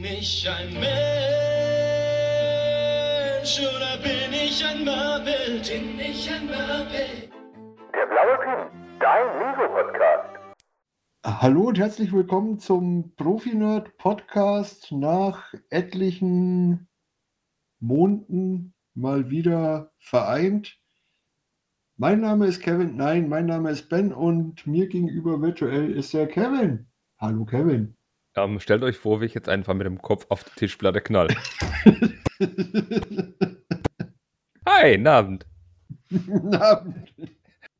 Bin ich ein Mensch oder bin ich ein Marvel? Bin ich ein Marvel? Der blaue Pin, dein Lego-Podcast. Hallo und herzlich willkommen zum Profi-Nerd-Podcast nach etlichen Monaten mal wieder vereint. Mein Name ist Kevin, nein, mein Name ist Ben und mir gegenüber virtuell ist der Kevin. Hallo Kevin. Ähm, stellt euch vor, wie ich jetzt einfach mit dem Kopf auf die Tischplatte knall. Hi, guten Abend. Guten Abend.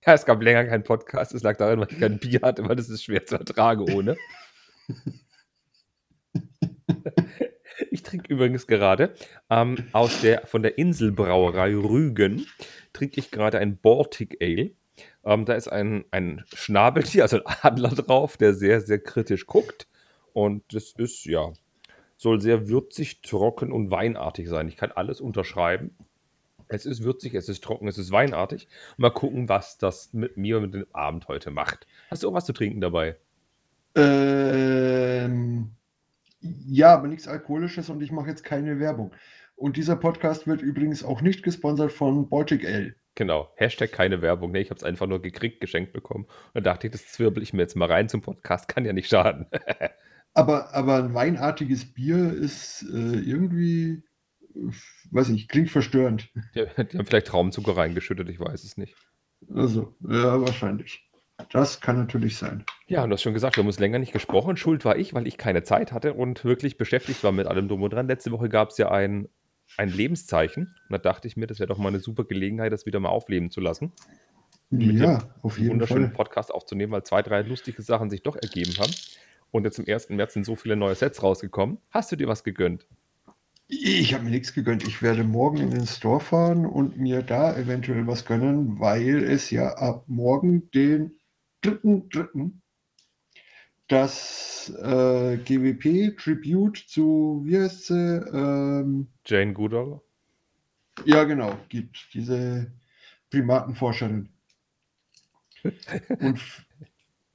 Ja, es gab länger keinen Podcast. Es lag daran, weil ich kein Bier hatte, weil das ist schwer zu ertragen ohne. Ich trinke übrigens gerade ähm, aus der, von der Inselbrauerei Rügen trinke ich gerade ein Baltic Ale. Ähm, da ist ein, ein Schnabeltier, also ein Adler drauf, der sehr, sehr kritisch guckt. Und das ist, ja, soll sehr würzig, trocken und weinartig sein. Ich kann alles unterschreiben. Es ist würzig, es ist trocken, es ist weinartig. Mal gucken, was das mit mir und mit dem Abend heute macht. Hast du auch was zu trinken dabei? Ähm, ja, aber nichts Alkoholisches und ich mache jetzt keine Werbung. Und dieser Podcast wird übrigens auch nicht gesponsert von Baltic Ale. Genau, Hashtag keine Werbung. Nee, ich habe es einfach nur gekriegt, geschenkt bekommen. Und da dachte ich, das zwirbel ich mir jetzt mal rein zum Podcast. Kann ja nicht schaden. Aber, aber ein weinartiges Bier ist äh, irgendwie, äh, weiß ich, klingt verstörend. Die, die haben vielleicht Traumzucker reingeschüttet, ich weiß es nicht. Also, ja, wahrscheinlich. Das kann natürlich sein. Ja, und du hast schon gesagt, wir haben uns länger nicht gesprochen. Schuld war ich, weil ich keine Zeit hatte und wirklich beschäftigt war mit allem drum und dran. Letzte Woche gab es ja ein, ein Lebenszeichen. Und da dachte ich mir, das wäre doch mal eine super Gelegenheit, das wieder mal aufleben zu lassen. Ja, auf einen jeden wunderschönen Fall. Podcast aufzunehmen, weil zwei, drei lustige Sachen sich doch ergeben haben. Und jetzt im 1. März sind so viele neue Sets rausgekommen. Hast du dir was gegönnt? Ich habe mir nichts gegönnt. Ich werde morgen in den Store fahren und mir da eventuell was gönnen, weil es ja ab morgen, den 3.3., das äh, GWP Tribute zu, wie heißt sie? Ähm, Jane Goodall? ja, genau, gibt. Diese Primatenforscherin. Und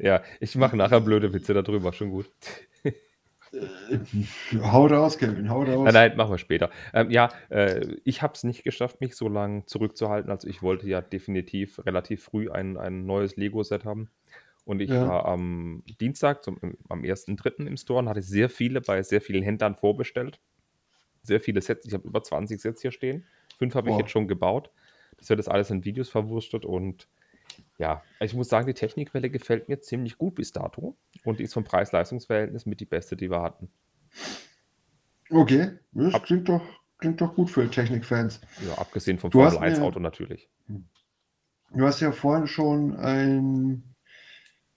Ja, ich mache nachher blöde Witze darüber, schon gut. äh, hau raus, Kevin, hau raus. Nein, nein, machen wir später. Ähm, ja, äh, ich habe es nicht geschafft, mich so lange zurückzuhalten. Also ich wollte ja definitiv relativ früh ein, ein neues Lego-Set haben. Und ich Ja. war am Dienstag, zum, am 1.3. im Store und hatte sehr viele bei sehr vielen Händlern vorbestellt. Sehr viele Sets. Ich habe über 20 Sets hier stehen. Fünf habe ich jetzt schon gebaut. Das wird das alles in Videos verwurstet und ja, ich muss sagen, die Technikwelle gefällt mir ziemlich gut bis dato. Und die ist vom Preis-Leistungs-Verhältnis mit die beste, die wir hatten. Okay, das Ab- klingt doch, klingt doch gut für Technikfans. Ja, abgesehen vom Formel 1 mir- Auto natürlich. Du hast ja vorhin schon ein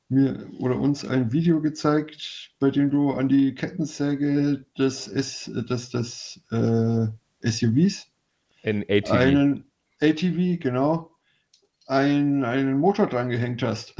mir oder uns ein Video gezeigt, bei dem du an die Kettensäge des, S, des, des äh, SUVs, In ATV. einen ATV, genau, ein, einen Motor dran gehängt hast.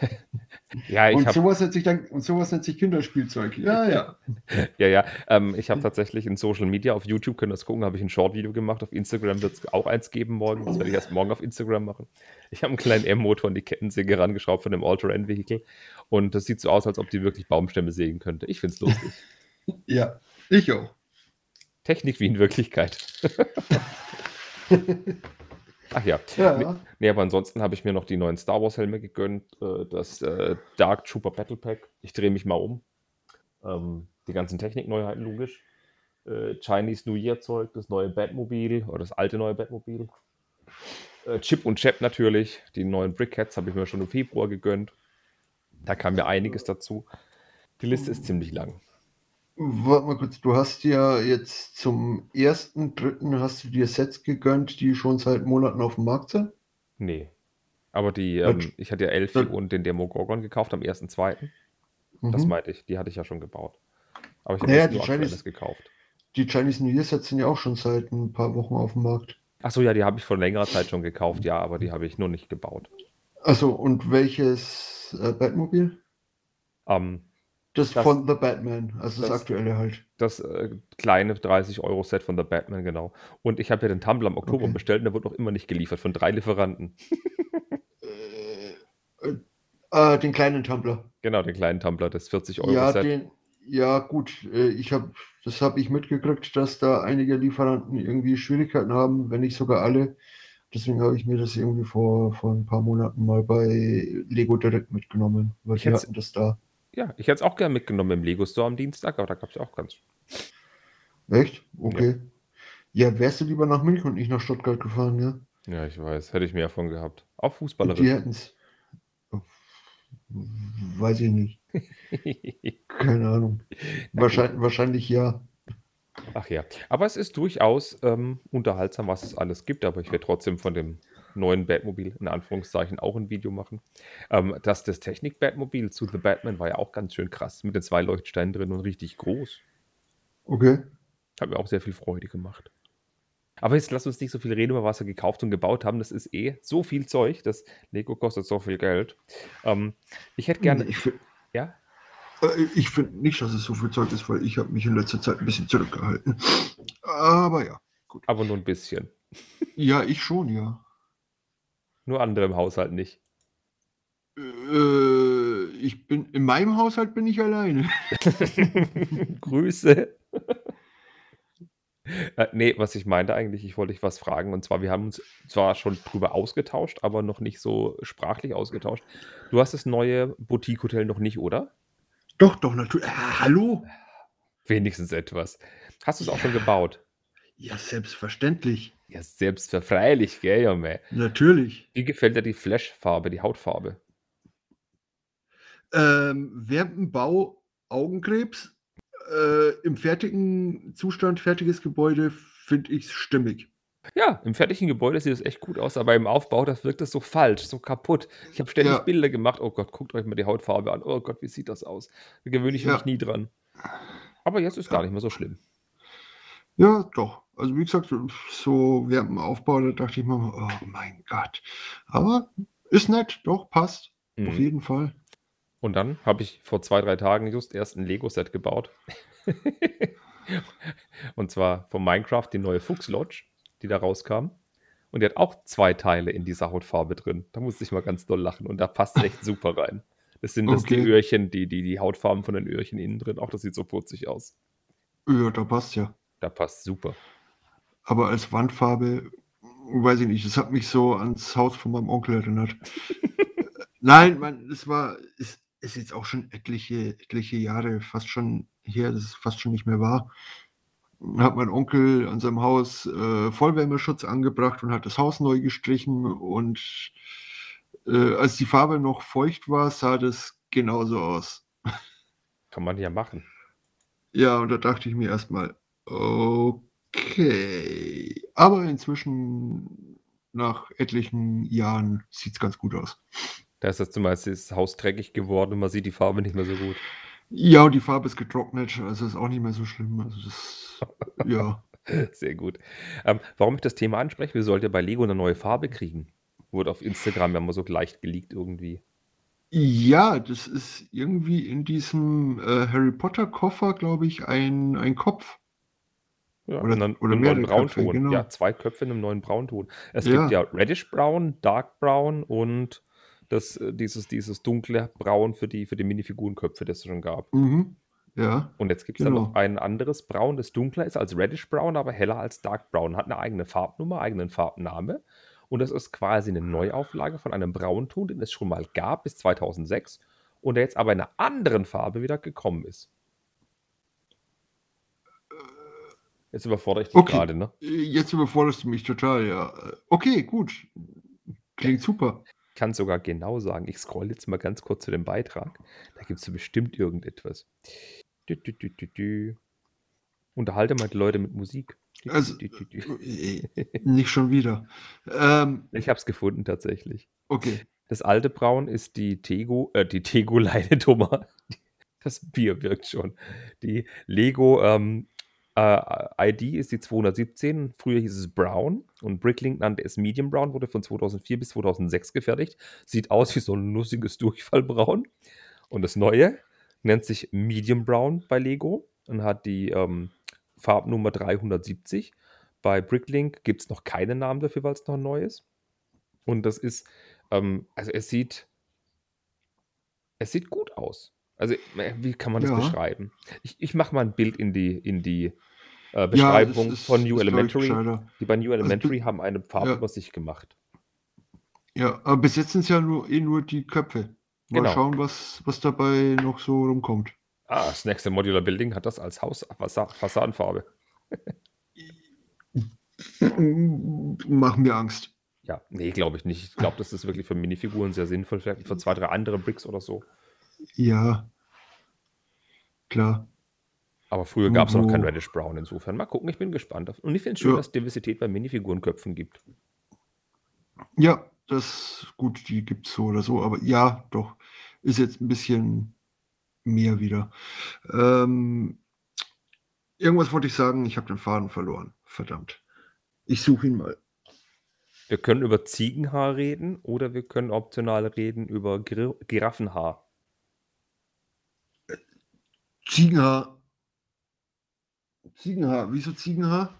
ja, ich und habe sowas nennt sich dann und sowas nennt sich Kinderspielzeug. Ja, ja. ja, ja, ähm, ich hab tatsächlich in Social Media auf YouTube, könnt ihr das gucken, habe ich ein Short-Video gemacht. Auf Instagram wird es auch eins geben morgen. Das werde ich erst morgen auf Instagram machen. Ich habe einen kleinen M-Motor an die Kettensäge rangeschraubt von dem All-Terrain-Vehicle. Und das sieht so aus, als ob die wirklich Baumstämme sägen könnte. Ich finde es lustig. Ja, ich auch. Technik wie in Wirklichkeit. Ach ja. Ja. Nee, aber ansonsten habe ich mir noch die neuen Star Wars Helme gegönnt. Äh, das äh, Dark Trooper Battle Pack. Ich drehe mich mal um. Ähm, die ganzen Technikneuheiten, logisch. Äh, Chinese New Year Zeug, das neue Batmobil oder das alte neue Batmobil. Chip und Chap natürlich. Die neuen Brickheads habe ich mir schon im Februar gegönnt. Da kam mir einiges dazu. Die Liste ist ziemlich lang. Warte mal kurz, du hast ja jetzt zum ersten, dritten hast du dir Sets gegönnt, die schon seit Monaten auf dem Markt sind? Nee. Aber die, Das- ähm, ich hatte ja Elfie das- und den Demogorgon gekauft am 1.2. Das Mhm. meinte ich, die hatte ich ja schon gebaut. Aber ich habe Naja, die Chinese- aktuelles gekauft. Die Chinese New Year Sets sind ja auch schon seit ein paar Wochen auf dem Markt. Achso, ja, die habe ich vor längerer Zeit schon gekauft, ja, aber die habe ich nur nicht gebaut. Also, und welches äh, Batmobil? Ähm, Das, Das- von The Batman, also das, das- aktuelle halt. das äh, kleine 30-Euro-Set von The Batman, genau. Und ich habe ja den Tumblr im Oktober Okay. bestellt und der wird noch immer nicht geliefert von drei Lieferanten. Äh, äh, äh, den kleinen Tumblr. Genau, den kleinen Tumblr, das 40 Euro Ja, Set. den, Ja, gut, äh, ich habe, das habe ich mitgekriegt, dass da einige Lieferanten irgendwie Schwierigkeiten haben, wenn nicht sogar alle. Deswegen habe ich mir das irgendwie vor, vor ein paar Monaten mal bei Lego direkt mitgenommen, weil Ich die hatten das da. Ja, ich hätte es auch gerne mitgenommen im Lego Store am Dienstag, aber da gab es ja auch ganz. Echt? Okay. Ja, wärst du lieber nach München und nicht nach Stuttgart gefahren, ja? Ja, ich weiß, hätte ich mehr davon gehabt. Auch Und die hätten es. Weiß ich nicht. Keine Ahnung. Wahrscheinlich, wahrscheinlich ja. Ach ja, aber es ist durchaus ähm, unterhaltsam, was es alles gibt, aber ich werde trotzdem von dem neuen Batmobil in Anführungszeichen auch ein Video machen. Ähm, das, das Technik-Batmobil zu The Batman war ja auch ganz schön krass, mit den zwei Leuchtsteinen drin und richtig groß. Okay. Hat mir auch sehr viel Freude gemacht. Aber jetzt lass uns nicht so viel reden über was wir gekauft und gebaut haben. Das ist eh so viel Zeug. Das Lego kostet so viel Geld. Ähm, ich hätte gerne. Ich finde Ja? äh, ich find nicht, dass es so viel Zeug ist, weil ich habe mich in letzter Zeit ein bisschen zurückgehalten. Aber ja. Aber nur ein bisschen. Ja, ich schon, ja. Nur andere im Haushalt nicht. Äh, ich bin in meinem Haushalt bin ich alleine. Grüße. äh, nee, was ich meinte eigentlich, ich wollte dich was fragen. Und zwar, wir haben uns zwar schon drüber ausgetauscht, aber noch nicht so sprachlich ausgetauscht. Du hast das neue Boutique-Hotel noch nicht, oder? Doch, doch, natürlich. Ah, hallo? Wenigstens etwas. Hast du es auch schon gebaut? Ja, selbstverständlich. Ja, selbstverfreilich, gell, Junge. Natürlich. Wie gefällt dir die Flash-Farbe, die Hautfarbe? Ähm, während dem Bau Augenkrebs, äh, im fertigen Zustand, fertiges Gebäude, finde ich es stimmig. Ja, im fertigen Gebäude sieht es echt gut aus, aber im Aufbau, das wirkt es so falsch, so kaputt. Ich habe ständig Ja. Bilder gemacht. Oh Gott, guckt euch mal die Hautfarbe an. Oh Gott, wie sieht das aus? Da gewöhne ich Ja. mich nie dran. Aber jetzt ist gar Ja. nicht mehr so schlimm. Ja, doch. Also wie gesagt, so während dem Aufbau, da dachte ich mir, oh mein Gott. Aber ist nett, doch, passt. Auf Mhm. jeden Fall. Und dann habe ich vor zwei, drei Tagen just erst ein Lego-Set gebaut. Und zwar von Minecraft die neue Fuchs Lodge, die da rauskam. Und die hat auch zwei Teile in dieser Hautfarbe drin. Da musste ich mal ganz doll lachen und da passt echt super rein. Das sind das die Okay. Öhrchen, die, die, die Hautfarben von den Öhrchen innen drin. Auch das sieht so putzig aus. Ja, da passt ja. Da passt super. Aber als Wandfarbe, weiß ich nicht, das hat mich so ans Haus von meinem Onkel erinnert. Nein, man, es war, es ist jetzt auch schon etliche, etliche Jahre fast schon her, dass es fast schon nicht mehr war. Hat mein Onkel an seinem Haus äh, Vollwärmeschutz angebracht und hat das Haus neu gestrichen und äh, als die Farbe noch feucht war, sah das genauso aus. Kann man ja machen. Ja, und da dachte ich mir erstmal, okay. Aber inzwischen, nach etlichen Jahren, sieht es ganz gut aus. Da ist jetzt zum Beispiel das Haus dreckig geworden und man sieht die Farbe nicht mehr so gut. Ja, und die Farbe ist getrocknet, also ist auch nicht mehr so schlimm. Also das, ja. Sehr gut. Ähm, warum ich das Thema anspreche, wir sollten ja bei Lego eine neue Farbe kriegen. Wurde auf Instagram ja mal so leicht geleakt irgendwie. Ja, das ist irgendwie in diesem äh, Harry Potter Koffer, glaube ich, ein, ein Kopf. Ja, Oder- und dann oder mehrere neuen Braunton. Köpfe, genau. Ja, zwei Köpfe in einem neuen Braunton. Es Ja. gibt ja Reddish Brown, Dark Brown und das, äh, dieses, dieses dunkle Braun für die, für die Minifigurenköpfe, das es schon gab. Mhm. Ja. Und jetzt gibt es dann Genau. noch ein anderes Braun, das dunkler ist als Reddish Brown, aber heller als Dark Brown. Hat eine eigene Farbnummer, eigenen Farbname. Und das ist quasi eine Neuauflage von einem Braunton, den es schon mal gab bis 2006 und der jetzt aber in einer anderen Farbe wieder gekommen ist. Jetzt überfordere ich dich Okay. gerade, ne? Jetzt überforderst du mich total, ja. Okay, gut. Klingt super. Ich kann sogar genau sagen, ich scroll jetzt mal ganz kurz zu dem Beitrag. Da gibt es bestimmt irgendetwas. Dü, dü, dü. Unterhalte mal die Leute mit Musik. Also, äh, nicht schon wieder. Ähm, Ich habe es gefunden tatsächlich. okay. Das alte Braun ist die Tego, äh, die Tego-Leine Dummer. Das Bier wirkt schon. Die Lego ähm, äh, ID ist die 217. Früher hieß es Brown und Bricklink nannte es Medium Brown, wurde von 2004 bis 2006 gefertigt. Sieht aus wie so ein lustiges Durchfallbraun. Und das neue nennt sich Medium Brown bei Lego und hat die ähm, Farbnummer 370. Bei Bricklink gibt es noch keinen Namen dafür, weil es noch neu ist. Und das ist, ähm, also es sieht, es sieht gut aus. Also, äh, wie kann man das Ja. beschreiben? Ich, ich mache mal ein Bild in die, in die äh, Ja, Beschreibung es ist- von New Elementary. Die bei New Elementary bi- haben eine Farbübersicht gemacht. Ja, aber bis jetzt sind es ja nur, eh nur die Köpfe. Mal Genau. schauen, was, was dabei noch so rumkommt. Ah, das nächste Modular Building hat das als Haus Fassa- Fassadenfarbe. Mach mir Angst. Ja, nee, glaube ich nicht. Ich glaube, das ist wirklich für Minifiguren sehr sinnvoll. Vielleicht für zwei, drei andere Bricks oder so. Ja. Klar. Aber früher gab es noch kein Reddish Brown. Insofern mal gucken, ich bin gespannt. Und ich finde es schön, Ja. dass es Diversität bei Minifigurenköpfen gibt. Ja, das gut, die gibt es so oder so, aber ja, doch. Ist jetzt ein bisschen mehr wieder. Ähm, irgendwas wollte ich sagen, ich habe den Faden verloren. Verdammt. Ich suche ihn mal. Wir können über Ziegenhaar reden oder wir können optional reden über Gir Giraffenhaar. Ziegenhaar. Ziegenhaar. Wieso Ziegenhaar?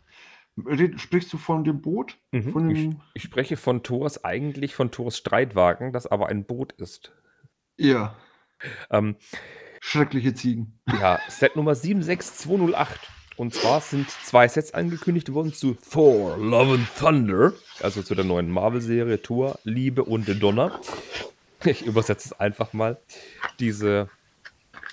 Sprichst du von dem Boot? Mhm. Von Ich, dem, ich spreche von Thors, eigentlich von Thors Streitwagen, das aber ein Boot ist. ja, Ähm, schreckliche Ziegen. ja, Set Nummer 76208. Und zwar sind zwei Sets angekündigt worden zu Thor, Love and Thunder, also zu der neuen Marvel-Serie Thor, Liebe und Donner. Ich übersetze es einfach mal. Diese,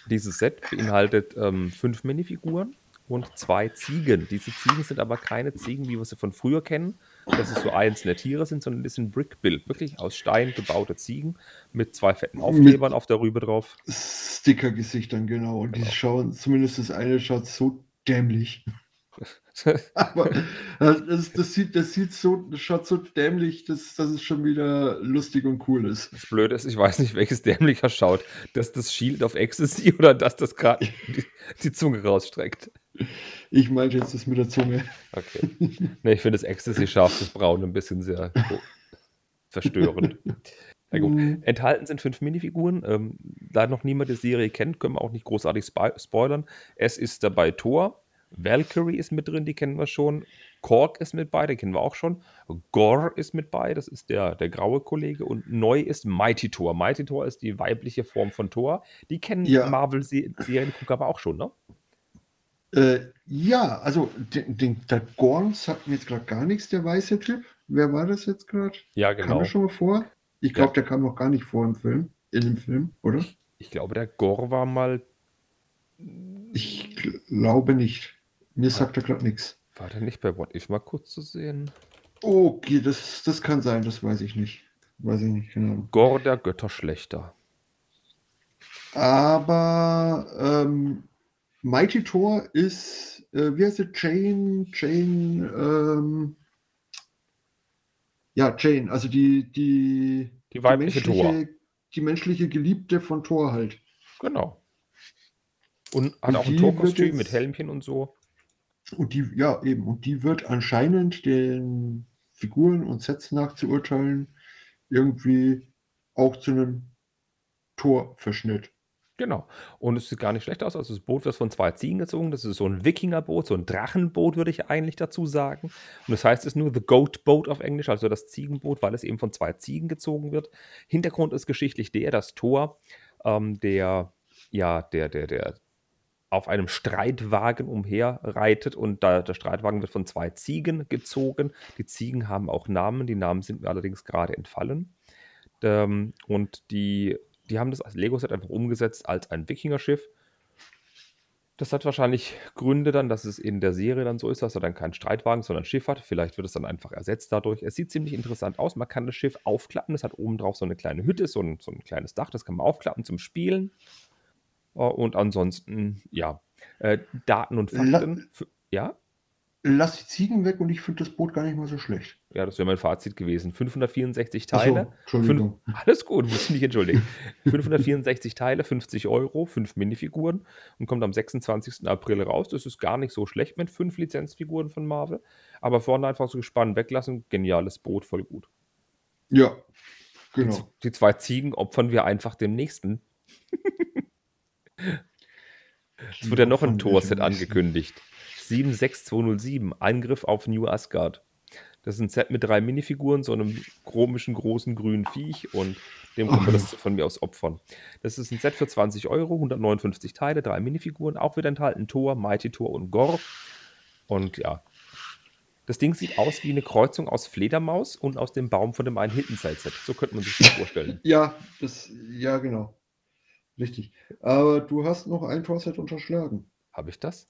dieses Set beinhaltet ähm, fünf Minifiguren und zwei Ziegen. Diese Ziegen sind aber keine Ziegen, wie wir sie von früher kennen, dass es so einzelne Tiere sind, sondern das sind Brick-Build, wirklich aus Stein gebaute Ziegen mit zwei fetten Aufklebern auf der Rübe drauf. Sticker-Gesichtern, genau. Und die schauen, zumindest das eine schaut so dämlich. Aber das, das, sieht, das sieht so, das schaut so dämlich, dass, dass es schon wieder lustig und cool ist. Das Blöde ist, ich weiß nicht, welches dämlicher schaut. Dass das Shield of Ecstasy oder dass das gerade die, die Zunge rausstreckt. Ich meinte jetzt das mit der Zunge. Okay. Ne, ich finde das Ecstasy scharf, das Braun ein bisschen sehr oh, verstörend. Na gut. Mhm. Enthalten sind fünf Minifiguren. Ähm, da noch niemand die Serie kennt, können wir auch nicht großartig spo spoilern. Es ist dabei Thor, Valkyrie ist mit drin, die kennen wir schon. Korg ist mit bei, den kennen wir auch schon. Gor ist mit bei, das ist der, der graue Kollege. Und neu ist Mighty Thor. Mighty Thor ist die weibliche Form von Thor. Die kennen Ja. Marvel-Seriengucker aber auch schon, ne? Äh, ja, also den, den, der Gorn sagt mir jetzt gerade gar nichts, der weiße Typ. Wer war das jetzt gerade? Ja, Kam genau. er schon mal vor? Ich glaube, der kam noch gar nicht vor im Film. In dem Film, oder? Ich glaube, der Gor war mal. Ich glaube nicht. Mir sagt er gerade nichts. War der nicht bei What If mal kurz zu sehen? Okay, das, das kann sein, das weiß ich nicht. Weiß ich nicht, genau. Gor, der Götterschlechter. Aber ähm, Mighty Thor ist, äh, wie heißt sie? Jane, Jane, ähm, ja, Jane, also die, die, Die weibliche Thor. menschliche, die menschliche Geliebte von Thor halt. Genau. Und hat Und auch ein die Torkostüm jetzt- mit Helmchen und so. Und die, ja, eben, und die wird anscheinend den Figuren und Sets nachzuurteilen, irgendwie auch zu einem Torverschnitt. Genau. Und es sieht gar nicht schlecht aus. Also das Boot wird von zwei Ziegen gezogen. Das ist so ein Wikingerboot, so ein Drachenboot, würde ich eigentlich dazu sagen. Und das heißt es ist nur The Goat Boat auf Englisch, also das Ziegenboot, weil es eben von zwei Ziegen gezogen wird. Hintergrund ist geschichtlich der, dass Thor, ähm, der, ja, der, der, der auf einem Streitwagen umherreitet und da, der Streitwagen wird von zwei Ziegen gezogen. Die Ziegen haben auch Namen, die Namen sind mir allerdings gerade entfallen. Ähm, und die, die haben das als Lego-Set einfach umgesetzt als ein Wikingerschiff. Das hat wahrscheinlich Gründe dann, dass es in der Serie dann so ist, dass er dann keinen Streitwagen, sondern ein Schiff hat. Vielleicht wird es dann einfach ersetzt dadurch. Es sieht ziemlich interessant aus. Man kann das Schiff aufklappen. Es hat oben drauf so eine kleine Hütte, so ein, so ein kleines Dach. Das kann man aufklappen zum Spielen. Äh, Und ansonsten, ja, äh, Daten und La- Fakten. F- Ja? Lass die Ziegen weg und ich finde das Boot gar nicht mal so schlecht. Ja, das wäre mein Fazit gewesen. 564 Ach so, Teile. Entschuldigung. Fünf, alles gut, muss ich nicht entschuldigen. 564 Teile, 50 Euro, 5 Minifiguren und kommt am 26. April raus. Das ist gar nicht so schlecht mit 5 Lizenzfiguren von Marvel. Aber vorne einfach so gespannt weglassen. Geniales Boot, voll gut. Ja, Die, genau. z- die zwei Ziegen opfern wir einfach dem nächsten. Es wird ja noch ein Tor-Set angekündigt. 76207, Angriff auf New Asgard. Das ist ein Set mit drei Minifiguren, so einem komischen, großen, grünen Viech und dem kann man das von mir aus opfern. Das ist ein Set für 20 Euro, 159 Teile, drei Minifiguren, auch wieder enthalten Thor, Mighty Thor und Gor. Und ja, das Ding sieht aus wie eine Kreuzung aus Fledermaus und aus dem Baum von dem einen Hittenside-Set. So könnte man sich das vorstellen. Ja, das, ja, genau. Richtig. Aber du hast noch ein Torset unterschlagen. Habe ich das?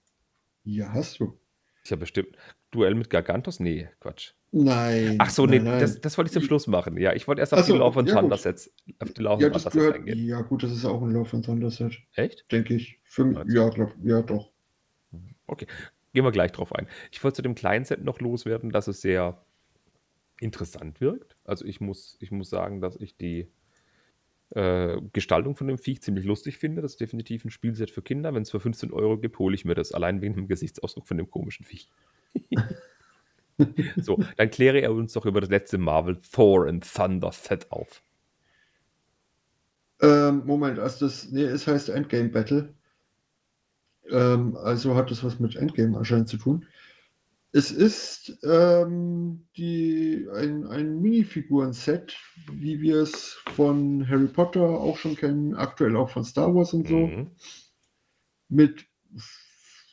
Ja, hast du. Ich habe bestimmt Duell mit Gargantos? Nee, Quatsch. Nein. Ach so, nee, nein. Das, das wollte ich zum Schluss machen. Ja, ich wollte erst auf so, die Love and ja, gut. Thunder Sets, auf die Love ja, and das Thunder Sets gehört, eingehen. ja gut, das ist auch ein Love and Thunder Set, Echt? denke ich. Für Also. ja, glaub, ja, doch. Okay, gehen wir gleich drauf ein. Ich wollte zu dem kleinen Set noch loswerden, dass es sehr interessant wirkt. Also ich muss, ich muss sagen, dass ich die äh, Gestaltung von dem Viech ziemlich lustig finde. Das ist definitiv ein Spielset für Kinder. Wenn es für 15 Euro gibt, hole ich mir das. Allein wegen dem Gesichtsausdruck von dem komischen Viech. so, dann kläre er uns doch über das letzte Marvel Thor and Thunder Set auf. Ähm, Moment, also das, nee, es heißt Endgame Battle. Ähm, also hat das was mit Endgame anscheinend zu tun. Es ist ähm, die, ein, ein Minifiguren-Set, wie wir es von Harry Potter auch schon kennen, aktuell auch von Star Wars und so, Mhm. mit,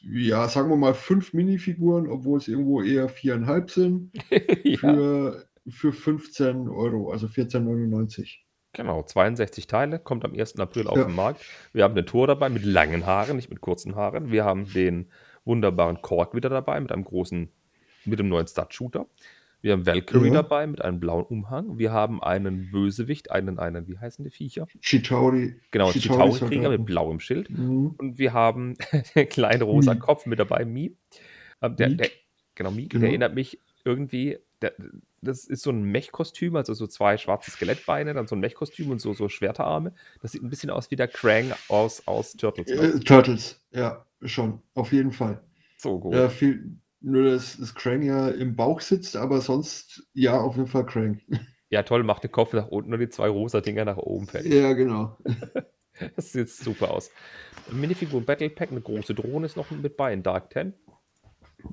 ja, sagen wir mal fünf Minifiguren, obwohl es irgendwo eher viereinhalb sind, ja, für, für 15 Euro, also 14,99. genau. 62 Teile, kommt am 1. April auf Ja. den Markt. Wir haben den Tor dabei mit langen Haaren, nicht mit kurzen Haaren. Wir haben den wunderbaren Kork wieder dabei mit einem großen, mit dem neuen Stud-Shooter. Wir haben Valkyrie Ja. dabei mit einem blauen Umhang. Wir haben einen Bösewicht, einen, einen, wie heißen die Viecher? Chitauri. Genau, Chitauri Chitauri-Krieger mit blauem Schild. Mhm. Und wir haben den kleinen rosa Mii. Kopf mit dabei, Mi. Ähm, der, Miek. der, genau, Mi, Genau. der erinnert mich irgendwie, der, das ist so ein Mech-Kostüm, also so zwei schwarze Skelettbeine, dann so ein Mech-Kostüm und so, so Schwerterarme. Das sieht ein bisschen aus wie der Krang aus, aus Turtles. Äh, Turtles, ja, schon, auf jeden Fall. so gut. Ja, viel, nur dass das Krang ja im Bauch sitzt, aber sonst, ja, auf jeden Fall Krang. Ja, toll, macht den Kopf nach unten und die zwei rosa Dinger nach oben fällt. Ja, genau. Das sieht super aus. Minifigur Battle Pack, eine große Drohne ist noch mit bei in Dark 10.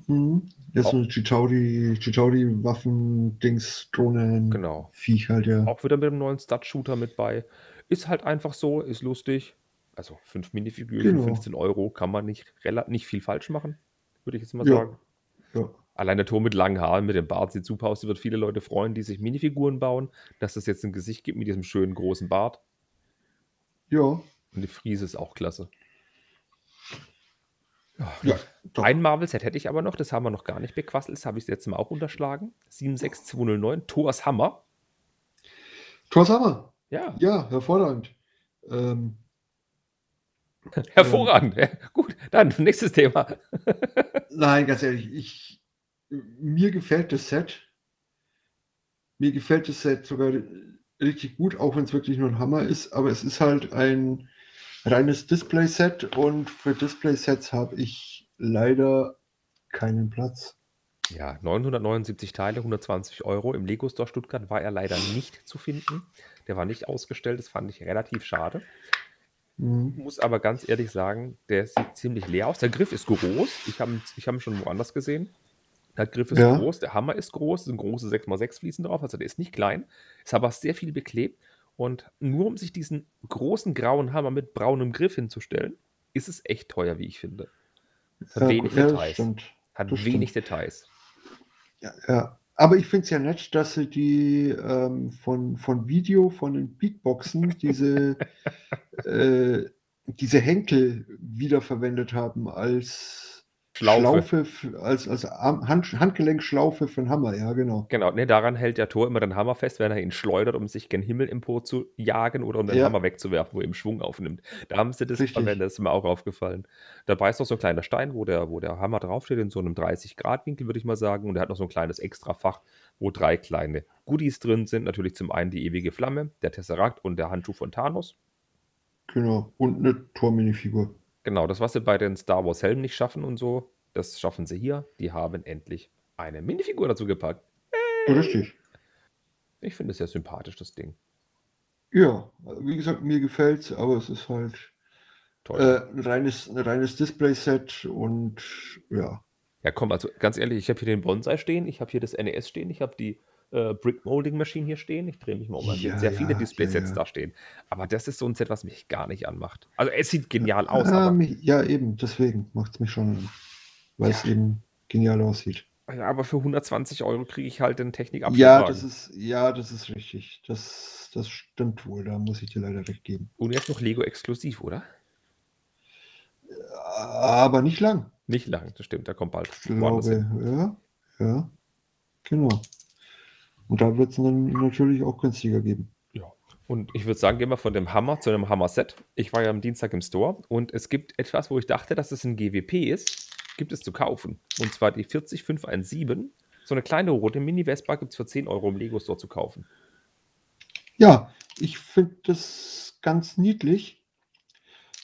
Mhm. Ja, so eine Chitauri, Chitauri Waffen, Dings, Drohnen, Genau. Viech halt, ja. Auch wieder mit dem neuen Stud-Shooter mit bei. Ist halt einfach so, ist lustig. Also fünf Minifiguren, Genau. 15 Euro, kann man nicht, nicht viel falsch machen, würde ich jetzt mal Ja. sagen. ja. Allein der Turm mit langen Haaren, mit dem Bart sieht super aus. Das wird viele Leute freuen, die sich Minifiguren bauen, dass es jetzt ein Gesicht gibt mit diesem schönen großen Bart. Ja, Und die Friese ist auch klasse. ja, doch. Ein Marvel-Set hätte ich aber noch, das haben wir noch gar nicht bequasselt, das habe ich jetzt mal auch unterschlagen. 76209, Thors Hammer. Thor's Hammer. Ja, Ja, hervorragend. Ähm, hervorragend. Ja, gut, dann nächstes Thema. nein, ganz ehrlich, ich, mir gefällt das Set. Mir gefällt das Set sogar richtig gut, auch wenn es wirklich nur ein Hammer ist, aber es ist halt ein reines Display-Set und für Display-Sets habe ich leider keinen Platz. Ja, 979 Teile, 120 Euro. Im Lego Store Stuttgart war er leider nicht zu finden. Der war nicht ausgestellt, das fand ich relativ schade. Mhm. Muss aber ganz ehrlich sagen, der sieht ziemlich leer aus. Der Griff ist groß. Ich habe ich hab ihn schon woanders gesehen. Der Griff ist Ja. groß, der Hammer ist groß, es sind große 6x6 Fliesen drauf, also der ist nicht klein, ist aber sehr viel beklebt. Und nur um sich diesen großen grauen Hammer mit braunem Griff hinzustellen, ist es echt teuer, wie ich finde. Hat Ja, wenig ja, Details. stimmt. Hat das wenig Details. Ja, ja. Aber ich finde es ja nett, dass sie die ähm, von, von Video, von den Beatboxen, diese, äh, diese Henkel wiederverwendet haben als Schlaufe. f- als, als Hand, Handgelenkschlaufe für den Hammer, ja, genau. Genau, ne, daran hält der Tor immer den Hammer fest, wenn er ihn schleudert, um sich gen Himmel empor zu jagen oder um den Ja. Hammer wegzuwerfen, wo er eben Schwung aufnimmt. Da haben sie das verwendet, das ist mir auch aufgefallen. Dabei ist noch so ein kleiner Stein, wo der, wo der Hammer draufsteht, in so einem 30-Grad-Winkel, würde ich mal sagen. Und er hat noch so ein kleines Extrafach, wo drei kleine Goodies drin sind. Natürlich zum einen die ewige Flamme, der Tesseract und der Handschuh von Thanos. Genau. Und eine Torminifigur. Genau, das, was sie bei den Star Wars Helmen nicht schaffen und so, das schaffen sie hier. Die haben endlich eine Minifigur dazu gepackt. Richtig. Ich finde es sehr sympathisch, das Ding. Ja, wie gesagt, mir gefällt's, aber es ist halt Toll. äh, ein reines, ein reines Display-Set und ja. Ja, komm, also ganz ehrlich, ich habe hier den Bonsai stehen, ich habe hier das NES stehen, ich habe die äh, Brick Molding Machine hier stehen. Ich drehe mich mal um. Ja, sehr viele ja, Displaysets ja, ja. da stehen. Aber das ist so ein Set, was mich gar nicht anmacht. Also es sieht genial aus, mich, ja, eben, deswegen macht es mich schon an. Weil es eben genial aussieht. aber für 120 Euro kriege ich halt den technik Ja, das ist, ja, das ist richtig. Das, das stimmt wohl, da muss ich dir leider recht geben. Und jetzt noch Lego exklusiv, oder? Aber nicht lang. Nicht lang, das stimmt, da kommt bald. Ich glaube, ja, ja, genau. Und da wird es dann natürlich auch günstiger geben. Ja. Und ich würde sagen, gehen wir von dem Hammer zu einem Hammer-Set. Ich war ja am Dienstag im Store und es gibt etwas, wo ich dachte, dass es ein GWP ist, gibt es zu kaufen. Und zwar die 40517. So eine kleine rote Mini-Vespa gibt es für 10 Euro im Lego Store zu kaufen. Ja, ich finde das ganz niedlich,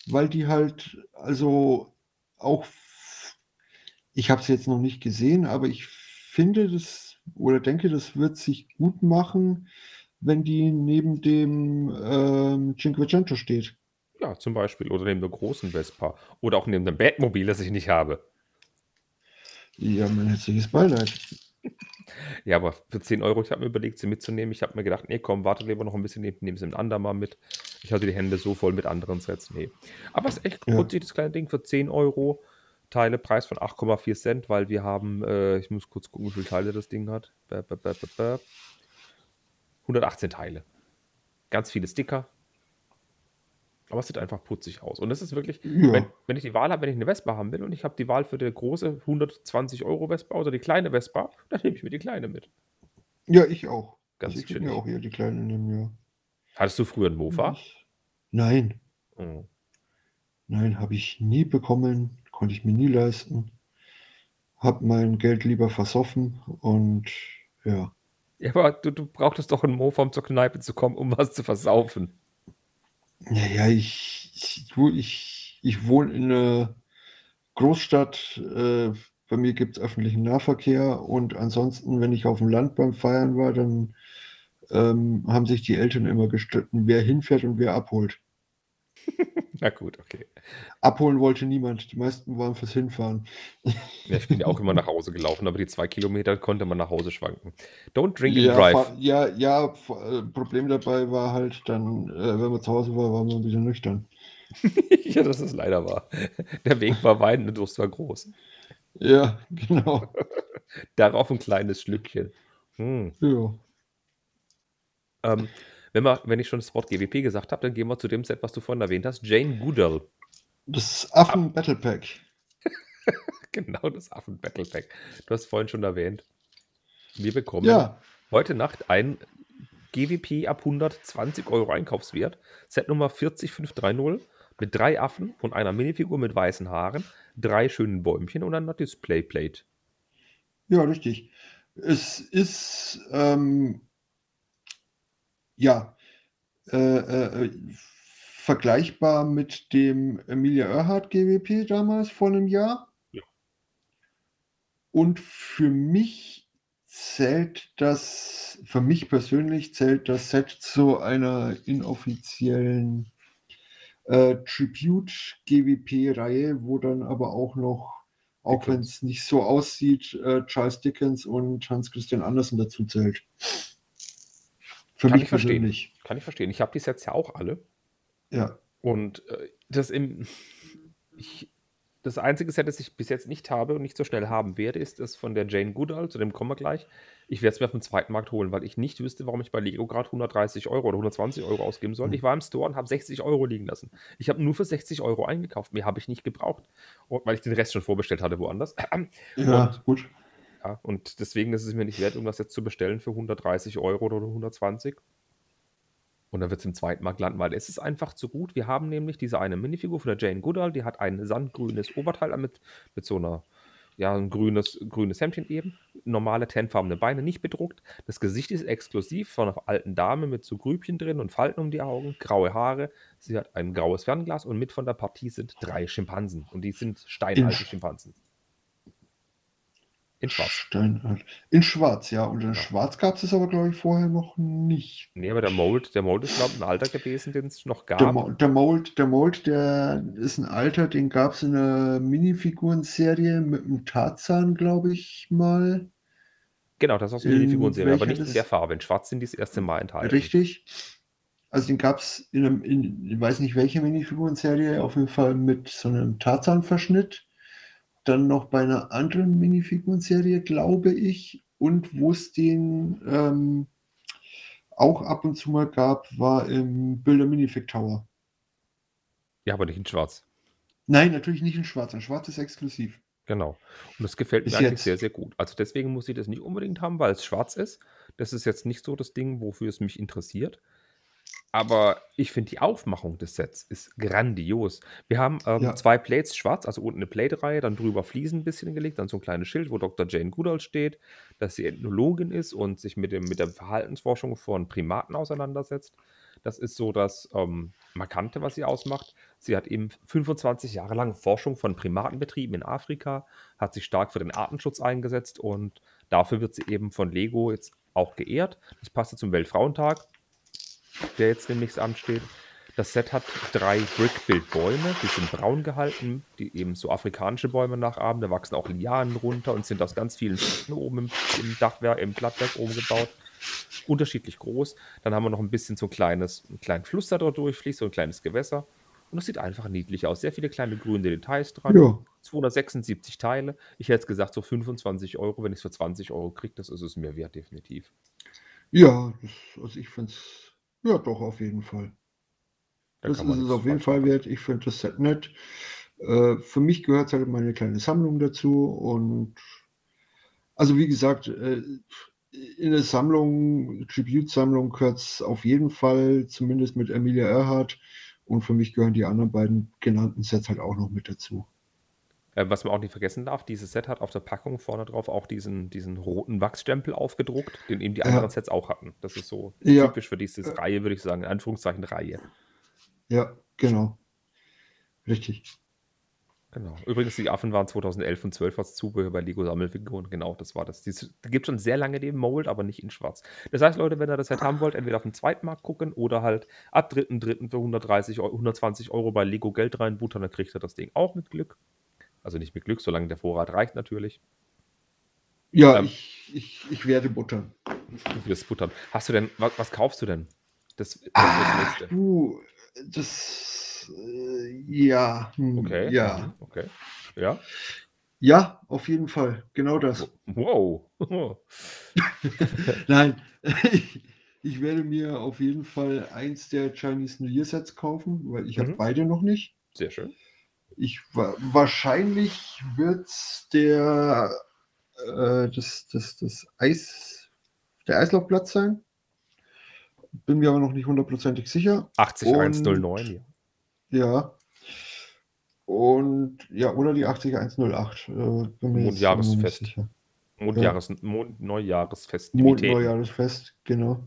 weil die halt, also auch, ich habe es jetzt noch nicht gesehen, aber ich finde das oder denke, das wird sich gut machen, wenn die neben dem ähm, Cinquecento steht. Ja, zum Beispiel. Oder neben der großen Vespa. Oder auch neben dem Batmobil, das ich nicht habe. Ja, mein herzliches Beileid. Ja, aber für 10 Euro, ich habe mir überlegt, sie mitzunehmen. Ich habe mir gedacht, nee, komm, warte lieber noch ein bisschen, nehmen nehmen sie ein andermal mit. Ich hatte die Hände so voll mit anderen Sets. Nee. Aber es ist echt Ja. putzig, das kleine Ding für 10 Euro. Teile Preis von 8,4 Cent, weil wir haben, äh, ich muss kurz gucken, wie viele Teile das Ding hat. Bäh, bäh, bäh, bäh, bäh. 118 Teile. Ganz viele Sticker. Aber es sieht einfach putzig aus. Und das ist wirklich, Ja. wenn, wenn ich die Wahl habe, wenn ich eine Vespa haben will und ich habe die Wahl für die große 120 Euro Vespa oder die kleine Vespa, dann nehme ich mir die kleine mit. Ja, ich auch. Ganz also ich chillig. mir auch hier die kleinen nehmen, ja. Hattest du früher einen Mofa? Ich- Nein, Mhm. nein, habe ich nie bekommen, konnte ich mir nie leisten. Hab mein Geld lieber versoffen und ja. Ja, aber du, du brauchtest doch einen Mofa, um zur Kneipe zu kommen, um was zu versaufen. Naja, ich, ich, ich, ich wohne in einer Großstadt. Äh, bei mir gibt es öffentlichen Nahverkehr und ansonsten, wenn ich auf dem Land beim Feiern war, dann ähm, haben sich die Eltern immer gestritten, wer hinfährt und wer abholt. Na gut, okay. Abholen wollte niemand. Die meisten waren fürs Hinfahren. Ja, ich bin ja auch immer nach Hause gelaufen, aber die zwei Kilometer konnte man nach Hause schwanken. Don't drink and Ja, drive. ja, ja, äh, Problem dabei war halt dann, äh, wenn man zu Hause war, war man wieder nüchtern. ja, das ist leider wahr. Der Weg war weit und der Durst war groß. Ja, genau. Darauf ein kleines Schlückchen. Hm. Ja. Ähm, wenn, wir, wenn ich schon das Wort GWP gesagt habe, dann gehen wir zu dem Set, was du vorhin erwähnt hast. Jane Goodall. Das Affen Battle Pack. Genau das Affen-Battle Pack. Du hast vorhin schon erwähnt. Wir bekommen Ja, heute Nacht ein GWP ab 120 Euro Einkaufswert. Set Nummer 40530 mit drei Affen und einer Minifigur mit weißen Haaren, drei schönen Bäumchen und einer Displayplate. ja, richtig. Es ist, ähm, ja, äh, äh, vergleichbar mit dem Emilia Earhart GWP damals vor einem Jahr. Ja. Und für mich zählt das, für mich persönlich zählt das Set zu einer inoffiziellen äh, Tribute GWP-Reihe, wo dann aber auch noch, auch wenn es nicht so aussieht, äh, Charles Dickens und Hans Christian Andersen dazu zählt. Für Kann mich ich verstehen. persönlich. Kann ich verstehen. Ich habe die Sets ja auch alle. Ja. Und äh, das im. Ich, das einzige Set, das ich bis jetzt nicht habe und nicht so schnell haben werde, ist das von der Jane Goodall. Zu dem kommen wir gleich. Ich werde es mir auf dem zweiten Markt holen, weil ich nicht wüsste, warum ich bei Lego gerade 130 Euro oder 120 Euro ausgeben soll. Hm. Ich war im Store und habe 60 Euro liegen lassen. Ich habe nur für 60 Euro eingekauft. Mehr habe ich nicht gebraucht, weil ich den Rest schon vorbestellt hatte woanders. Ja, Und- gut. Ja, und deswegen ist es mir nicht wert, um das jetzt zu bestellen für 130 Euro oder 120. Und dann wird es im zweiten Markt landen, weil es ist einfach zu gut. Wir haben nämlich diese eine Minifigur von der Jane Goodall, die hat ein sandgrünes Oberteil mit, mit so einer, ja, ein grünes, grünes Hemdchen eben. Normale tannfarbene Beine, nicht bedruckt. Das Gesicht ist exklusiv von einer alten Dame mit so Grübchen drin und Falten um die Augen, graue Haare. Sie hat ein graues Fernglas und mit von der Partie sind drei Schimpansen. Und die sind steinalte In- Schimpansen. In Schwarz. Steinalt. In Schwarz, ja. Und in Ja. Schwarz gab es es aber, glaube ich, vorher noch nicht. Nee, aber der Mold, der Mold ist, glaube ich, ein Alter gewesen, den es noch Der, gab. Mo der Mold, der Mold, der ist ein Alter, den gab es in einer Minifigurenserie mit dem Tarzan, glaube ich mal. Genau, das ist aus der In Minifiguren-Serie, aber nicht in der Farbe. In Schwarz sind die das erste Mal enthalten. Richtig. Also den gab es in einem, in, ich weiß nicht welche Minifigurenserie, auf jeden Fall mit so einem Tarzan-Verschnitt. Dann noch bei einer anderen Minifigurenserie, glaube ich. Und wo es den ähm, auch ab und zu mal gab, war im Bilder Minifig Tower. Ja, aber nicht in Schwarz. Nein, natürlich nicht in Schwarz. In Schwarz ist exklusiv. Genau. Und das gefällt mir eigentlich sehr, sehr gut. Also deswegen muss ich das nicht unbedingt haben, weil es schwarz ist. Das ist jetzt nicht so das Ding, wofür es mich interessiert. Aber ich finde die Aufmachung des Sets ist grandios. Wir haben ähm, Ja. zwei Plates schwarz, also unten eine Plate-Reihe, dann drüber Fliesen ein bisschen gelegt, dann so ein kleines Schild, wo Dr. Jane Goodall steht, dass sie Ethnologin ist und sich mit, dem, mit der Verhaltensforschung von Primaten auseinandersetzt. Das ist so das ähm, Markante, was sie ausmacht. Sie hat eben 25 Jahre lang Forschung von Primaten betrieben in Afrika, hat sich stark für den Artenschutz eingesetzt und dafür wird sie eben von Lego jetzt auch geehrt. Das passte zum Weltfrauentag, der jetzt demnächst ansteht. Das Set hat drei Brick-Build-Bäume, die sind braun gehalten, die eben so afrikanische Bäume nachahmen. Da wachsen auch Lianen runter und sind aus ganz vielen Schichten oben im, im Dachwerk, im Blattwerk oben gebaut. Unterschiedlich groß. Dann haben wir noch ein bisschen so ein kleines, einen kleinen Fluss, der dort durchfließt, so ein kleines Gewässer. Und das sieht einfach niedlich aus. Sehr viele kleine grüne Details dran. Ja. 276 Teile. Ich hätte jetzt gesagt, so 25 Euro. Wenn ich es für 20 Euro kriege, das ist es mir wert, definitiv. Ja, das, also ich finde es, ja doch, auf jeden Fall. Da Das ist es auf jeden Fall wert. Ich finde das Set nett. Äh, für mich gehört halt meine kleine Sammlung dazu. Und also wie gesagt, äh, in der Sammlung, Tribute-Sammlung gehört es auf jeden Fall, zumindest mit Emilia Earhart. Und für mich gehören die anderen beiden genannten Sets halt auch noch mit dazu. Äh, was man auch nicht vergessen darf, dieses Set hat auf der Packung vorne drauf auch diesen, diesen roten Wachsstempel aufgedruckt, den eben die Ja. anderen Sets auch hatten. Das ist so Ja. typisch für diese Reihe, würde ich sagen, in Anführungszeichen Reihe. Ja, genau. Richtig. Genau. Übrigens, die Affen waren 2011 und 12 als Zubehör bei Lego Sammelfiguren. Genau, das war das. Es gibt schon sehr lange den Mold, aber nicht in schwarz. Das heißt, Leute, wenn ihr das Set haben wollt, entweder auf dem Zweitmarkt gucken oder halt ab 3.3. für 130 Euro, 120 Euro bei Lego Geld reinbuttern, dann kriegt ihr das Ding auch mit Glück. Also nicht mit Glück, solange der Vorrat reicht natürlich. Ja, Ähm. ich, ich, ich werde buttern. Du wirst buttern. Hast du denn, was, was kaufst du denn? Das, das, Ah, das nächste. du, das, äh, ja, hm, Okay. ja, Okay. Ja. ja, auf jeden Fall, genau das. Wow. Nein, ich, ich werde mir auf jeden Fall eins der Chinese New Year Sets kaufen, weil ich habe Mhm. beide noch nicht. Sehr schön. Ich wa- wahrscheinlich wird der äh, das, das, das Eis, der Eislaufplatz sein. Bin mir aber noch nicht hundertprozentig sicher. 80109. ja. Ja. Und ja, oder die 80108. Äh, Mondjahresfest. Mondjahres, Mond, Neujahresfest. Mond Neujahresfest, genau.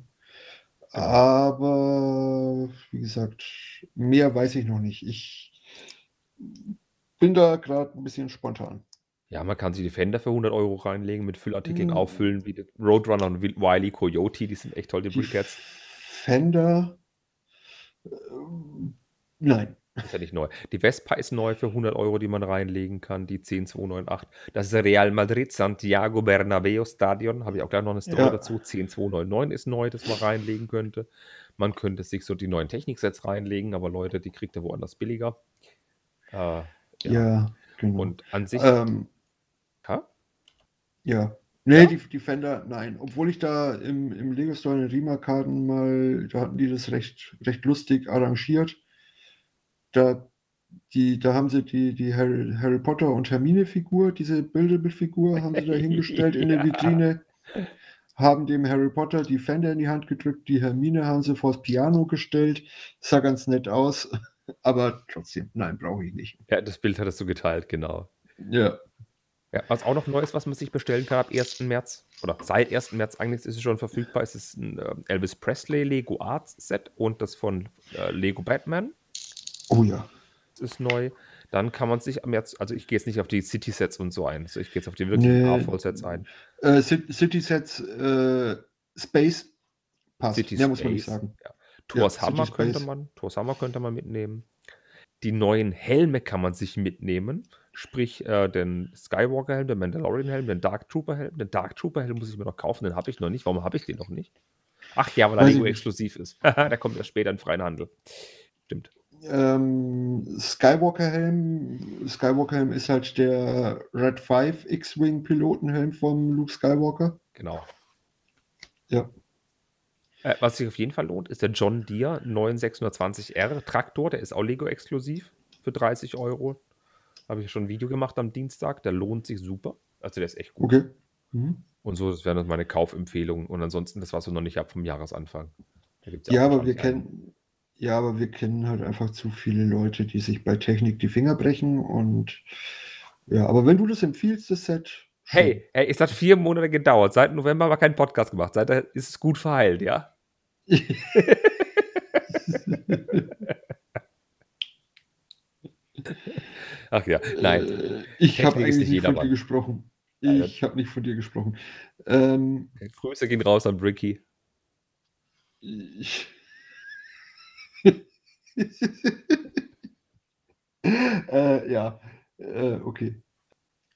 Aber wie gesagt, mehr weiß ich noch nicht. Ich bin da gerade ein bisschen spontan. Ja, man kann sich die Fender für 100 Euro reinlegen, mit Füllartikeln Mm. auffüllen, wie Roadrunner und Wily Coyote, die sind echt toll, die Brickheads. Fender. Äh, nein. Ist ja nicht neu. Die Vespa ist neu für 100 Euro, die man reinlegen kann, die 10298. Das Real Madrid Santiago Bernabeo Stadion, habe ich auch gleich noch eine Story Ja. dazu. 10299 ist neu, das man reinlegen könnte. Man könnte sich so die neuen Techniksets reinlegen, aber Leute, die kriegt ihr woanders billiger. Äh, Ja, ja. genau. Und an sich, ähm, ha? ja. Nee, Ja? Die, die Fender, nein. Obwohl ich da im, im Lego Store in Riemerkarten mal, da hatten die das recht, recht lustig arrangiert. Da, die, da haben sie die, die Harry, Harry Potter und Hermine-Figur, diese Buildable-Figur, haben sie da hingestellt in der Ja. Vitrine. Haben dem Harry Potter die Fender in die Hand gedrückt, die Hermine haben sie vors Piano gestellt. Sah ganz nett aus, aber trotzdem, nein, brauche ich nicht. ja, das Bild hattest du geteilt, genau. Ja. Ja, was auch noch neu ist, was man sich bestellen kann ab 1. März, oder seit 1. März eigentlich ist es schon verfügbar, ist es ein äh, Elvis Presley Lego Arts Set und das von äh, Lego Batman. Oh ja. Das ist neu. dann kann man sich am März, also ich gehe jetzt nicht auf die City-Sets und so ein, also ich gehe jetzt auf die wirklichen Nee. A-Voll-Sets ein. Äh, Cit- City Sets äh, Space passt. City ja, muss man nicht Space, sagen. Ja. Thors City Hammer könnte man, Thors Hammer könnte man mitnehmen. Die neuen Helme kann man sich mitnehmen, sprich äh, den Skywalker-Helm, den Mandalorian-Helm, den Dark Trooper-Helm. Den Dark Trooper-Helm muss ich mir noch kaufen, den habe ich noch nicht. Warum habe ich den noch nicht? Ach ja, weil er Lego exklusiv ist. Der kommt erst später in freien Handel. Stimmt. Ähm, Skywalker Helm. Skywalker Helm ist halt der Red 5 X-Wing Pilotenhelm vom Luke Skywalker. Genau. Ja. Äh, was sich auf jeden Fall lohnt, ist der John Deere 9620R Traktor. Der ist auch Lego-exklusiv für 30 Euro. Habe ich schon ein Video gemacht am Dienstag. Der lohnt sich super. Also der ist echt gut. Okay. Mhm. Und so, das wären das meine Kaufempfehlungen. Und ansonsten das, was wir noch nicht haben vom Jahresanfang. Da gibt's Ja, auch aber wir kennen, ja, aber wir kennen halt einfach zu viele Leute, die sich bei Technik die Finger brechen und ja, aber wenn du das empfiehlst, das Set. Hey, hey, es hat vier Monate gedauert. Seit November haben wir keinen Podcast gemacht. Seitdem ist es gut verheilt, ja? Ach ja, nein. Äh, ich habe eigentlich nicht von dir gesprochen. Ich habe nicht von dir gesprochen. Ähm, Grüße gehen raus an Bricky. äh, ja, äh, okay.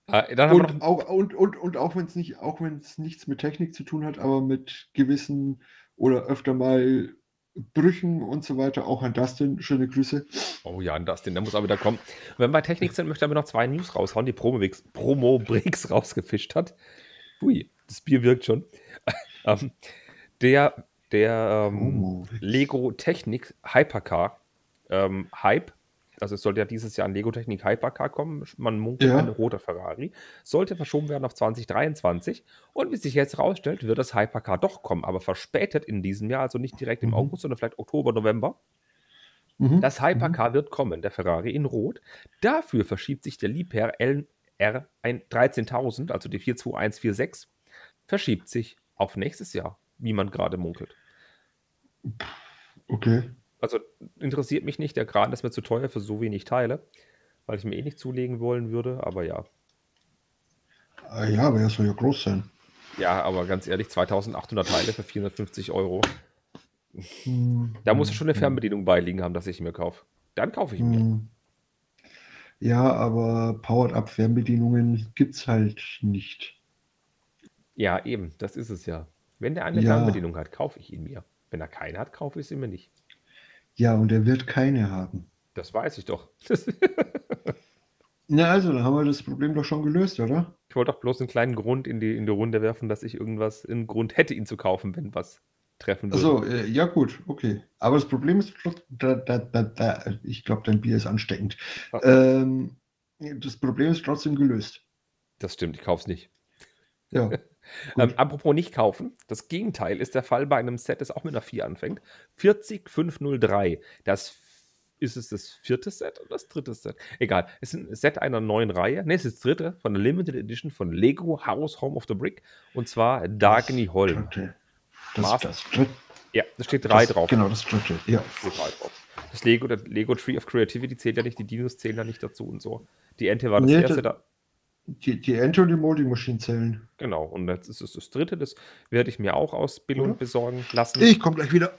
Ah, Und auch, und, und, und auch wenn es nicht, auch wenn es nichts mit Technik zu tun hat, aber mit gewissen oder öfter mal Brüchen und so weiter, auch an Dustin, schöne Grüße. Oh ja, das, den, der muss auch wieder kommen. Und wenn wir bei Technik sind, möchte ich aber noch zwei News raushauen, die Promo-Bricks Promo -Bricks rausgefischt hat. Hui, das Bier wirkt schon. ähm, der der ähm, Oh, Lego Technik Hypercar ähm, Hype, also es sollte ja dieses Jahr ein Lego Technik Hypercar kommen, man munkelt Ja. ein roter Ferrari, sollte verschoben werden auf 2023 und wie sich jetzt rausstellt, wird das Hypercar doch kommen, aber verspätet in diesem Jahr, also nicht direkt im Mhm. August, sondern vielleicht Oktober, November. Mhm. Das Hypercar wird kommen, der Ferrari in Rot. Dafür verschiebt sich der Liebherr LR ein 13000, also die 42146, verschiebt sich auf nächstes Jahr, wie man gerade munkelt. Okay. Also interessiert mich nicht, der Kran ist mir zu teuer für so wenig Teile, weil ich mir eh nicht zulegen wollen würde, aber ja. Ah, Ja, aber er soll ja groß sein. Ja, aber ganz ehrlich, 2800 Teile für 450 Euro. Hm, Da muss schon eine hm, Fernbedienung beiliegen haben, dass ich ihn mir kaufe. Dann kaufe ich ihn mir. hm. Ja, aber Powered-Up-Fernbedienungen gibt es halt nicht. Ja, eben, das ist es ja. Wenn der eine Ja. Fernbedienung hat, kaufe ich ihn mir. Wenn er keine hat, kaufe ich sie mir nicht. Ja, und er wird keine haben. Das weiß ich doch. Na, also, dann haben wir das Problem doch schon gelöst, oder? ich wollte doch bloß einen kleinen Grund in die, in die Runde werfen, dass ich irgendwas, einen Grund hätte, ihn zu kaufen, wenn was treffen würde. Also, äh, ja, gut, okay. Aber das Problem ist, da, da, da, da, ich glaube, dein Bier ist ansteckend. Ähm, das Problem ist trotzdem gelöst. Das stimmt, ich kaufe es nicht. Ja. Ähm, apropos nicht kaufen, das Gegenteil ist der Fall bei einem Set, das auch mit einer 4 anfängt. 40503. Das ist es das vierte Set oder das dritte Set? Egal. Es ist ein Set einer neuen Reihe. Ne, es ist das dritte von der Limited Edition von Lego House Home of the Brick. Und zwar Dagny Holm. Das, das, dritte. Ja, da steht drei das, drauf. Genau, das dritte. Ja. Steht drei drauf. Das Lego, der Lego Tree of Creativity zählt ja nicht, die Dinos zählen ja nicht dazu und so. Die Ente war das Nee, erste da. Die, die die Molding Machine zählen. Genau. Und jetzt ist es das dritte. Das werde ich mir auch aus Billund Oder? besorgen lassen. Ich komme gleich wieder.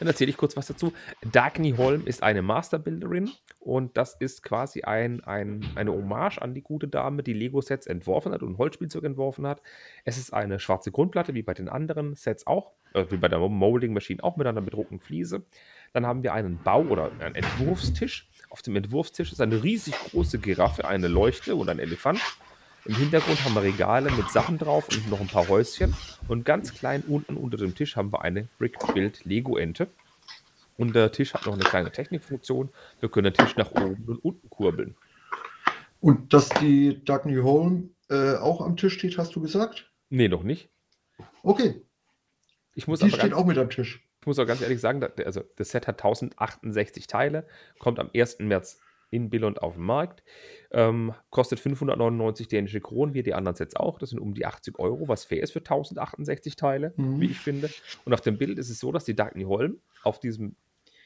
Dann erzähle ich kurz was dazu. Dagny Holm ist eine Masterbuilderin und das ist quasi ein, ein, eine Hommage an die gute Dame, die Lego-Sets entworfen hat und Holzspielzeug entworfen hat. Es ist eine schwarze Grundplatte, wie bei den anderen Sets auch, äh, wie bei der Molding Machine auch mit einer bedruckten Fliese. Dann haben wir einen Bau- oder einen Entwurfstisch. Auf dem Entwurfstisch ist eine riesig große Giraffe, eine Leuchte und ein Elefant. Im Hintergrund haben wir Regale mit Sachen drauf und noch ein paar Häuschen. Und ganz klein unten unter dem Tisch haben wir eine Brick-Build Lego-Ente. Und der Tisch hat noch eine kleine Technikfunktion. Wir können den Tisch nach oben und unten kurbeln. Und dass die Dagny Holm äh, auch am Tisch steht, hast du gesagt? Nee, noch nicht. Okay, Ich muss, die steht auch mit am Tisch. Ich muss auch ganz ehrlich sagen, also das Set hat 1068 Teile, kommt am 1. März in Billund auf den Markt, ähm, kostet 599 dänische Kronen, wie die anderen Sets auch. Das sind um die 80 Euro, was fair ist für 1068 Teile, Mhm. wie ich finde. Und auf dem Bild ist es so, dass die Dagny Holm auf diesem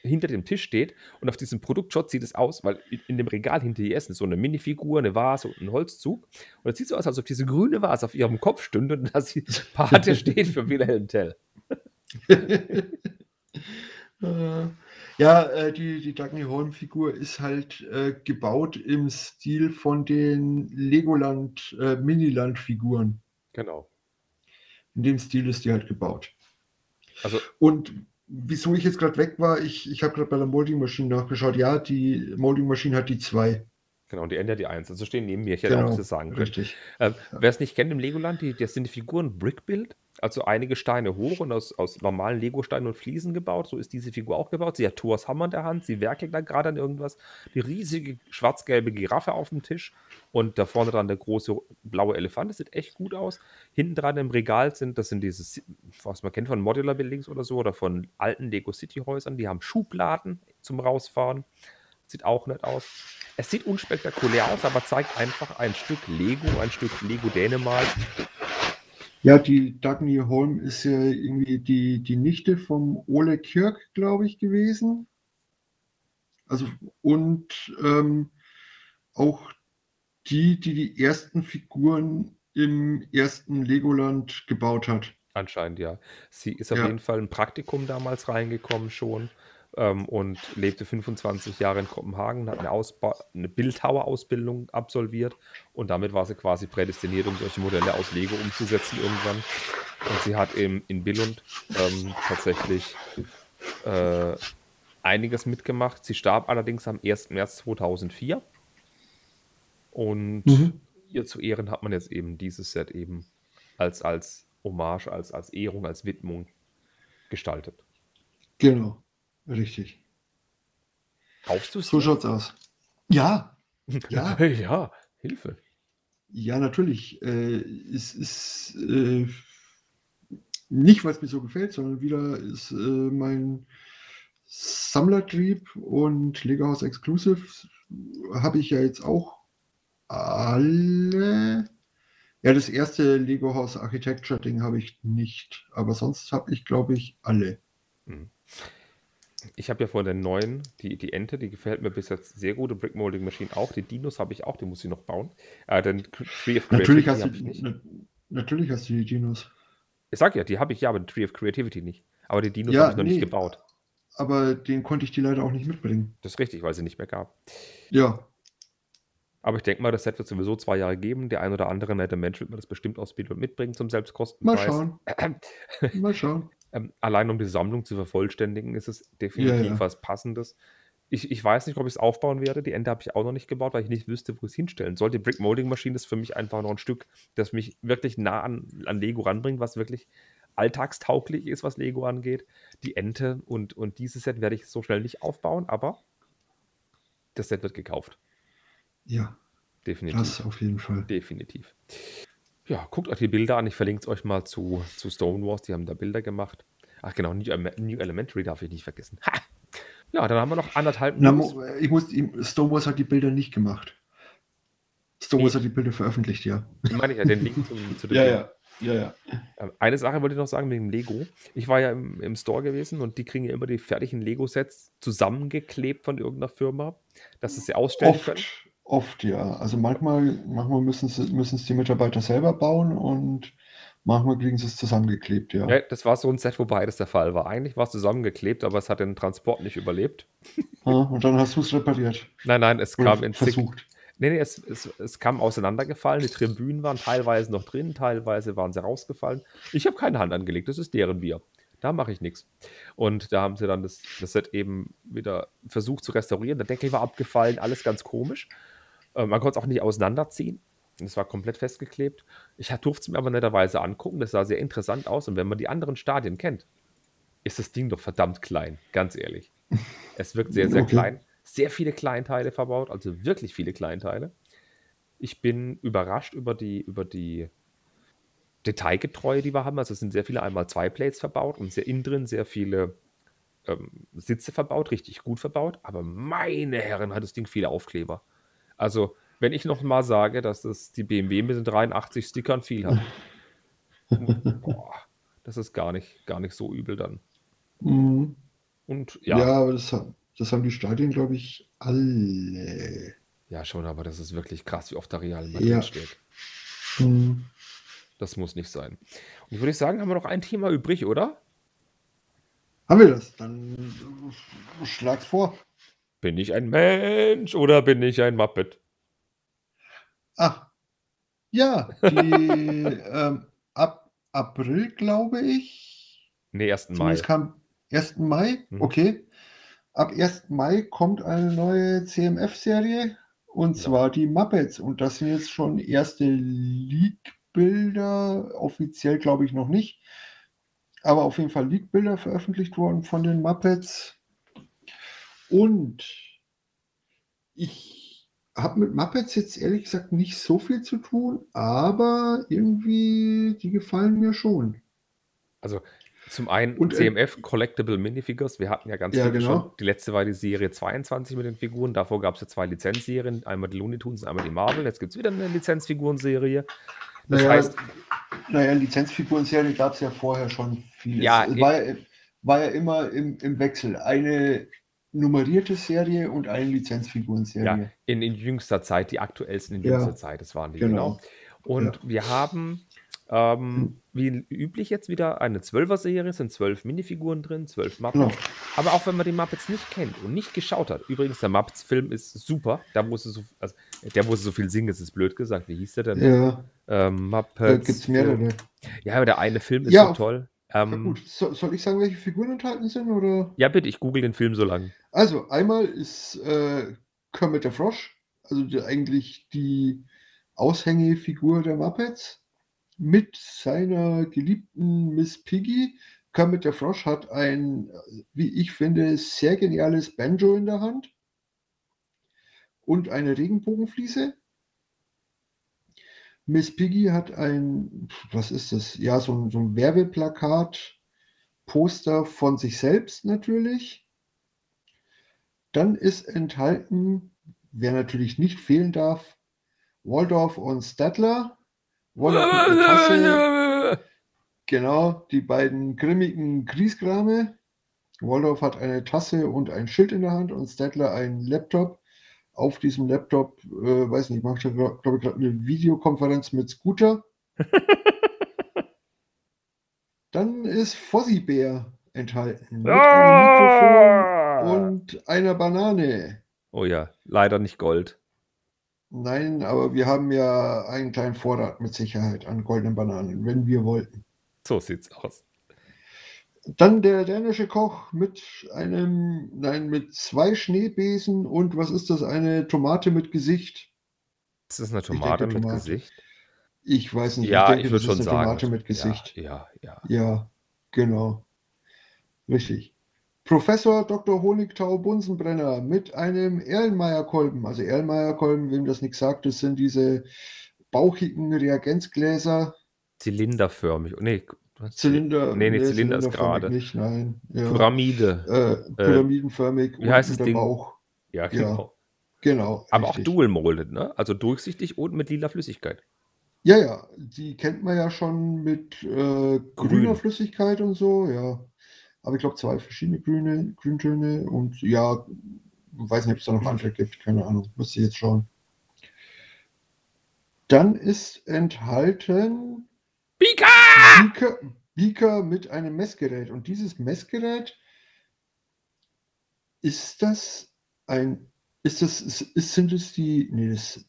hinter dem Tisch steht und auf diesem Produktshot sieht es aus, weil in, in dem Regal hinter ihr ist so eine Minifigur, eine Vase und ein Holzzug. Und es sieht so aus, als ob diese grüne Vase auf ihrem Kopf stünde und dass sie Pate steht für Wilhelm Tell. Äh, ja, äh, die, die Dagny Holm-Figur ist halt äh, gebaut im Stil von den Legoland äh, Miniland-Figuren. Genau. In dem Stil ist die halt gebaut. Also, Und wieso ich jetzt gerade weg war, ich, ich habe gerade bei der Molding Machine nachgeschaut. Ja, die Molding Machine hat die zwei. genau, und die Ende die Eins. Also stehen neben mir. Ich hätte Genau, auch das sagen können. richtig. Ähm, Wer es nicht kennt im Legoland, die, das sind die Figuren Brickbuild, also einige Steine hoch und aus, aus normalen Lego-Steinen und Fliesen gebaut. So ist diese Figur auch gebaut. Sie hat Thors Hammer in der Hand, sie werkelt da gerade an irgendwas. Die riesige schwarz-gelbe Giraffe auf dem Tisch und da vorne dran der große blaue Elefant. Das sieht echt gut aus. Hinten dran im Regal sind, das sind diese, was man kennt von Modular Buildings oder so oder von alten Lego City Häusern. Die haben Schubladen zum Rausfahren. Sieht auch nett aus. Es sieht unspektakulär aus, aber zeigt einfach ein Stück Lego, ein Stück Lego Dänemark. Ja, die Dagny Holm ist ja irgendwie die, die Nichte vom Ole Kirk, glaube ich, gewesen. Also, und ähm, auch die, die die ersten Figuren im ersten Legoland gebaut hat. Anscheinend ja. Sie ist auf Ja. jeden Fall ein Praktikum damals reingekommen schon ähm, und lebte 25 Jahre in Kopenhagen, hat eine, Ausba eine Bildhauerausbildung absolviert und damit war sie quasi prädestiniert, um solche Modelle aus Lego umzusetzen irgendwann. Und sie hat im, in Billund ähm, tatsächlich äh, einiges mitgemacht. Sie starb allerdings am 1. März 2004 und Mhm. ihr zu Ehren hat man jetzt eben dieses Set eben als, als Hommage, als, als Ehrung, als Widmung gestaltet. Genau, richtig. Kaufst du es? So schaut's aus. Ja, ja. ja, Hilfe. Ja, natürlich. Äh, es ist äh, nicht, weil es mir so gefällt, sondern wieder ist äh, mein Sammlertrieb und Lego House Exclusive habe ich ja jetzt auch alle. Ja, das erste Lego House Architecture Ding habe ich nicht, aber sonst habe ich, glaube ich, alle. Ich habe ja von den neuen, die, die Ente, die gefällt mir bis jetzt sehr gut. Die Brick Molding Machine auch. Die Dinos habe ich auch, die muss ich noch bauen. Äh, den Tree of Natürlich Creativity hast, habe du, ich nicht. na, natürlich hast du die Dinos. Ich sag ja, die habe ich ja, aber den Tree of Creativity nicht. Aber die Dinos Ja, habe ich noch nicht nee. gebaut. Aber den konnte ich dir leider auch nicht mitbringen. Das ist richtig, weil sie nicht mehr gab. Ja, Aber ich denke mal, das Set wird sowieso zwei Jahre geben. Der ein oder andere nette Mensch wird mir das bestimmt aus und mitbringen zum mal Selbstkostenpreis. schauen. Mal schauen. Ähm, allein um die Sammlung zu vervollständigen, ist es definitiv ja. was Passendes. Ich, ich weiß nicht, ob ich es aufbauen werde. Die Ende habe ich auch noch nicht gebaut, weil ich nicht wüsste, wo ich es hinstellen soll. Die Brick Molding Maschine ist für mich einfach noch ein Stück, das mich wirklich nah an, an Lego ranbringt, was wirklich alltagstauglich ist, was Lego angeht. Die Ente und, und dieses Set werde ich so schnell nicht aufbauen, aber das Set wird gekauft. Ja, Definitiv. das auf jeden Fall. Definitiv. Ja, guckt euch die Bilder an. Ich verlinke es euch mal zu, zu Stonewalls. Die haben da Bilder gemacht. Ach genau, New, New Elementary darf ich nicht vergessen. Ha! Ja, dann haben wir noch anderthalb Na, News. Ich muss, ihm- Stonewalls hat die Bilder nicht gemacht. Stonewalls Nee. hat die Bilder veröffentlicht, ja. meine ich ja, den Link zum, zu dem Ja, ja. Ja, ja. Ähm, Eine Sache wollte ich noch sagen wegen Lego. Ich war ja im, im Store gewesen und die kriegen ja immer die fertigen Lego-Sets zusammengeklebt von irgendeiner Firma, dass sie sie ausstellen können. Oft, ja. Also manchmal, manchmal müssen es müssen es die Mitarbeiter selber bauen und manchmal kriegen sie es zusammengeklebt, ja. Ja, das war so ein Set, wo beides der Fall war. Eigentlich war es zusammengeklebt, aber es hat den Transport nicht überlebt. Ja, Und dann hast du es repariert. Nein, nein, es Oder kam in zig, versucht. Nee, nee, es, es, es kam auseinandergefallen. Die Tribünen waren teilweise noch drin, teilweise waren sie rausgefallen. Ich habe keine Hand angelegt, das ist deren Bier. Da mache ich nichts. Und da haben sie dann das, das Set eben wieder versucht zu restaurieren. Der Deckel war abgefallen, alles ganz komisch. Äh, man konnte es auch nicht auseinanderziehen. Es war komplett festgeklebt. Ich durfte es mir aber netterweise angucken. Das sah sehr interessant aus. Und wenn man die anderen Stadien kennt, ist das Ding doch verdammt klein, ganz ehrlich. Es wirkt sehr, sehr Okay. klein. Sehr viele Kleinteile verbaut, also wirklich viele Kleinteile. Ich bin überrascht über die, über die Detailgetreue, die wir haben. Also es sind sehr viele einmal zwei Plates verbaut und sehr innen drin sehr viele ähm, Sitze verbaut, richtig gut verbaut. Aber meine Herren, hat das Ding viele Aufkleber. Also, wenn ich noch mal sage, dass das die BMW mit den 83 Stickern viel hat, boah, das ist gar nicht, gar nicht so übel dann. Mhm. Und Ja, ja, aber das, das haben die Stadien, glaube ich, alle. ja, schon, aber das ist wirklich krass, wie oft da Real Madrid Ja. steht. Hm. Das muss nicht sein. Und ich würde sagen, haben wir noch ein Thema übrig, oder? Haben wir das? Dann äh, schlag's vor. Bin ich ein Mensch oder bin ich ein Muppet? Ach, ja, die ähm, ab April, glaube ich. Nee, 1. Mai. Zumindest kam 1. Mai, Mhm. okay. Ab 1. Mai kommt eine neue CMF-Serie und Ja. zwar die Muppets. Und das sind jetzt schon erste Leak-Bilder, offiziell glaube ich noch nicht, aber auf jeden Fall Leak-Bilder veröffentlicht worden von den Muppets. Und ich habe mit Muppets jetzt ehrlich gesagt nicht so viel zu tun, aber irgendwie, die gefallen mir schon. Also zum einen Und, äh, CMF Collectible Minifigures. Wir hatten ja ganz Ja, viele genau. schon. Die letzte war die Serie 22 mit den Figuren. Davor gab es ja zwei Lizenzserien. Einmal die Looney Tunes, einmal die Marvel. Jetzt gibt es wieder eine Lizenzfigurenserie. Das naja, heißt, naja, Lizenzfiguren-Serie gab es ja vorher schon viel. Ja, war, ja- war ja immer im, im Wechsel. Eine nummerierte Serie und eine Lizenzfiguren-Serie. ja, in, in jüngster Zeit, die aktuellsten in Ja, jüngster Zeit, das waren die genau. genau. Und wir haben ähm, wie üblich jetzt wieder eine Zwölfer-Serie, sind zwölf Minifiguren drin, zwölf Muppets. Genau. Aber auch wenn man die Muppets nicht kennt und nicht geschaut hat. Übrigens, der Muppets-Film ist super. Da wo sie so, also, der, wo sie so viel singen, ist, ist blöd gesagt. Wie hieß der denn? Ja, Ähm, da Muppets. gibt es mehrere. Ja, aber der eine Film ist Ja, so auf- toll. Ja, Ähm, gut. So, soll ich sagen, welche Figuren enthalten sind? Oder? ja, bitte, ich google den Film so lange. Also, einmal ist äh, Kermit der Frosch, also die, eigentlich die Aushängefigur der Muppets, mit seiner geliebten Miss Piggy. Kermit der Frosch hat ein, wie ich finde, sehr geniales Banjo in der Hand und eine Regenbogenfliese. Miss Piggy hat ein, was ist das? Ja, so ein, so ein Werbeplakat, Poster von sich selbst natürlich. Dann ist enthalten, wer natürlich nicht fehlen darf, Waldorf und Stadler. Waldorf einer Tasse, genau, die beiden grimmigen Griesgrame. Waldorf hat eine Tasse und ein Schild in der Hand und Stadler einen Laptop. Auf diesem Laptop, äh, weiß nicht, macht er, glaube ich, gerade eine Videokonferenz mit Scooter. Dann ist Fozzie Bär enthalten. Mit einem Mikrofon und einer Banane. Oh ja, leider nicht Gold. Nein, aber wir haben ja einen kleinen Vorrat mit Sicherheit an goldenen Bananen, wenn wir wollten. So sieht's aus. Dann der dänische Koch mit einem, nein, mit zwei Schneebesen und was ist das? Eine Tomate mit Gesicht. Ist das eine denke, Tomate mit Tomate. Gesicht? Ich weiß nicht, Ja, denke, ich würde schon eine sagen. Tomate mit Gesicht. Ja, ja, ja. Ja, genau. Richtig. Professor Dr. Honigtau Bunsenbrenner mit einem Erlenmeyer-Kolben. Also Erlenmeyer-Kolben, wem das nichts sagt, das sind diese bauchigen Reagenzgläser. Zylinderförmig. Nee? Zylinder. Nee, nee, Zylinder ist gerade. Nicht, nein. Ja. Pyramide. Äh, pyramidenförmig. wie heißt das Ding? Bauch. Ja, genau. Genau. Aber auch dual molded, ne? Also durchsichtig und mit lila Flüssigkeit. Ja, ja, die kennt man ja schon mit äh, grüner Grün. Flüssigkeit und so, ja. Aber ich glaube, zwei verschiedene grüne Grüntöne und ja, weiß nicht, ob es da noch andere gibt, keine Ahnung, müsste ich jetzt schauen. Dann ist enthalten! Beaker, Beaker mit einem Messgerät. Und dieses Messgerät, ist das ein, ist das, ist, ist, sind es die, nee, das,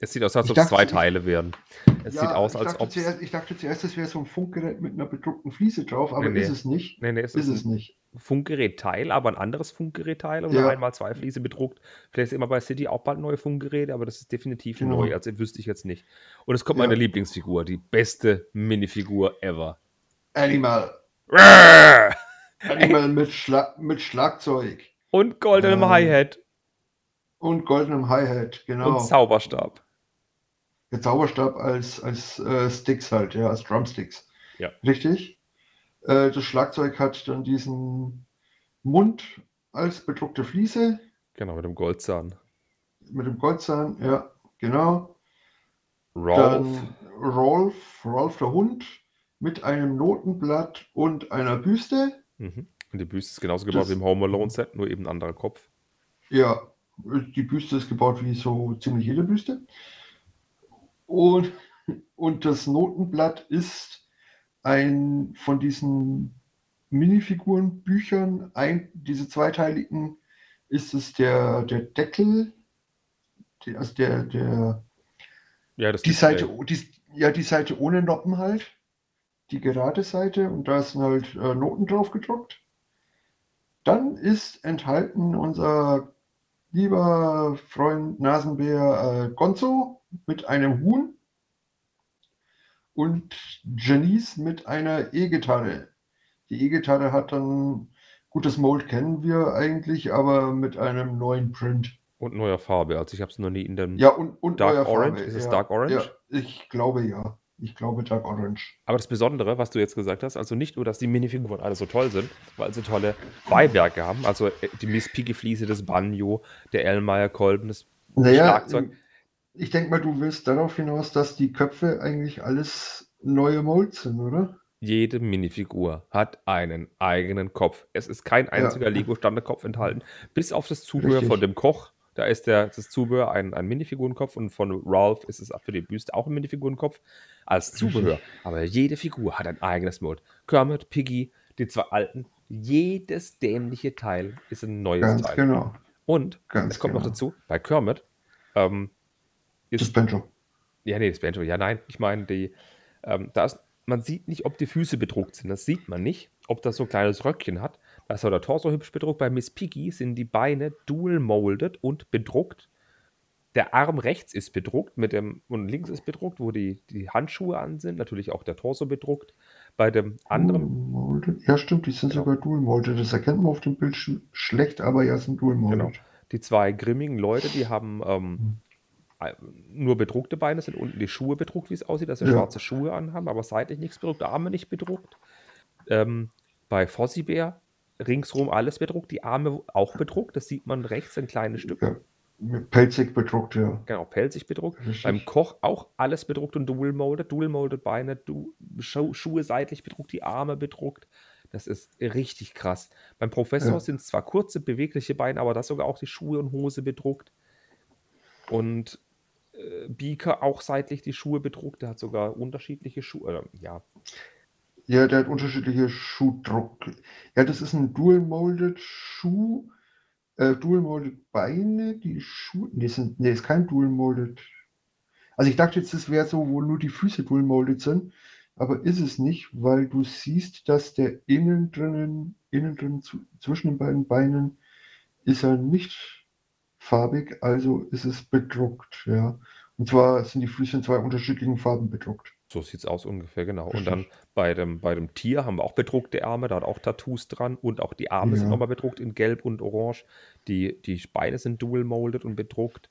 Es sieht aus, als ob es zwei Teile wären. Es Ja, sieht aus, als dachte ob. zuerst, ich dachte zuerst, das wäre so ein Funkgerät mit einer bedruckten Fliese drauf, aber Nee, ist nee. es nicht. Nee, nee, es Ist ist es ein nicht. Funkgerätteil, aber ein anderes Funkgerätteil und Ja. einmal zwei Fliese bedruckt. Vielleicht ist immer bei City auch bald neue Funkgeräte, aber das ist definitiv Genau. neu. Also wüsste ich jetzt nicht. Und es kommt Ja. meine Lieblingsfigur, die beste Minifigur ever. Animal. Rrrr! Animal mit, Schla mit Schlagzeug Und goldenem Ähm, Hi-Hat und goldenem Hi-Hat, genau. und Zauberstab. Der Zauberstab als, als äh, Sticks halt, ja, als Drumsticks. Ja. Richtig. Äh, das Schlagzeug hat dann diesen Mund als bedruckte Fliese Genau, mit dem Goldzahn. mit dem Goldzahn, ja, genau. Rolf. Dann Rolf, Rolf der Hund mit einem Notenblatt und einer Büste. Mhm. Und die Büste ist genauso gebaut Das- wie im Home Alone Set, nur eben ein anderer Kopf. Ja, die Büste ist gebaut wie so ziemlich jede Büste. Und, und das Notenblatt ist ein von diesen Minifigurenbüchern, ein, diese zweiteiligen, ist es der, der Deckel, die, also der, der, Ja, das die. Seite, die, ja, die Seite ohne Noppen halt, die gerade Seite und da sind halt äh, Noten drauf gedruckt. Dann ist enthalten unser lieber Freund Nasenbär äh, Gonzo mit einem Huhn und Janice mit einer E-Gitarre. Die E-Gitarre hat dann, gut, das Mold kennen wir eigentlich, aber mit einem neuen Print. Und neuer Farbe. Also ich habe es noch nie in dem. Ja, und, und Dark Orange? Farbe. Ist es ja, Dark Orange? Ja, ich glaube ja. Ich glaube Dark Orange. Aber das Besondere, was du jetzt gesagt hast, also nicht nur, dass die Minifiguren alle so toll sind, weil sie tolle Beiwerke haben, also äh, die Miss Piggy Fliese, das Banjo, der Elmeyer Kolben, das Naja, Schlagzeug. Ich denke mal, du willst darauf hinaus, dass die Köpfe eigentlich alles neue Molds sind, oder? Jede Minifigur hat einen eigenen Kopf. Es ist kein einziger Lego-Standardkopf enthalten, bis auf das Zubehör Richtig. von dem Koch. Da ist der, das Zubehör ein, ein Minifigurenkopf und von Ralph ist es für die Büste auch ein Minifigurenkopf als Zubehör. Aber jede Figur hat ein eigenes Mode. Kermit, Piggy, die zwei alten, jedes dämliche Teil ist ein neues Ganz Teil. genau. Und Ganz es kommt noch genau. dazu, bei Kermit ähm, Das ist Banjo. ja, nee, das Banjo. Ja, nein, ich meine, die, ähm, da ist, man sieht nicht, ob die Füße bedruckt sind. Das sieht man nicht. Ob das so ein kleines Röckchen hat. Da ist auch der Torso hübsch bedruckt. Bei Miss Piggy sind die Beine dual molded und bedruckt. Der Arm rechts ist bedruckt mit dem, und links ist bedruckt, wo die, die Handschuhe an sind. Natürlich auch der Torso bedruckt. Bei dem anderen, Dual molded. Ja, stimmt, die sind Genau. sogar dual molded. Das erkennt man auf dem Bild sch schlecht, aber ja, sind dual molded. Genau. die zwei grimmigen Leute, die haben ähm, äh, nur bedruckte Beine, sind unten die Schuhe bedruckt, wie es aussieht, dass sie Ja. schwarze Schuhe anhaben, aber seitlich nichts bedruckt, Arme nicht bedruckt. Ähm, bei Fossi Bär ringsrum alles bedruckt, die Arme auch bedruckt, das sieht man rechts ein kleines Stück. Ja, pelzig bedruckt, ja. Genau, pelzig bedruckt. Richtig. Beim Koch auch alles bedruckt und dual molded, dual molded Beine, du, Schu Schuhe seitlich bedruckt, die Arme bedruckt. Das ist richtig krass. Beim Professor Ja. sind es zwar kurze, bewegliche Beine, aber das sogar auch die Schuhe und Hose bedruckt. Und Beaker auch seitlich die Schuhe bedruckt. Der hat sogar unterschiedliche Schuhe. Äh, ja, Ja, der hat unterschiedliche Schuhdruck. Ja, das ist ein dual molded Schuh. Äh, dual molded Beine, die Schuhe. Nee, sind, nee, ist kein dual molded. Also ich dachte jetzt, das wäre so, wo nur die Füße dual molded sind. Aber ist es nicht, weil du siehst, dass der innen drinnen, innen drin zu, zwischen den beiden Beinen ist er nicht farbig, also ist es bedruckt, ja. Und zwar sind die Füße in zwei unterschiedlichen Farben bedruckt. so sieht es aus ungefähr, genau. Und dann bei dem, bei dem Tier haben wir auch bedruckte Arme, da hat auch Tattoos dran und auch die Arme sind Ja. nochmal bedruckt in Gelb und Orange. Die, die Beine sind dual molded und bedruckt.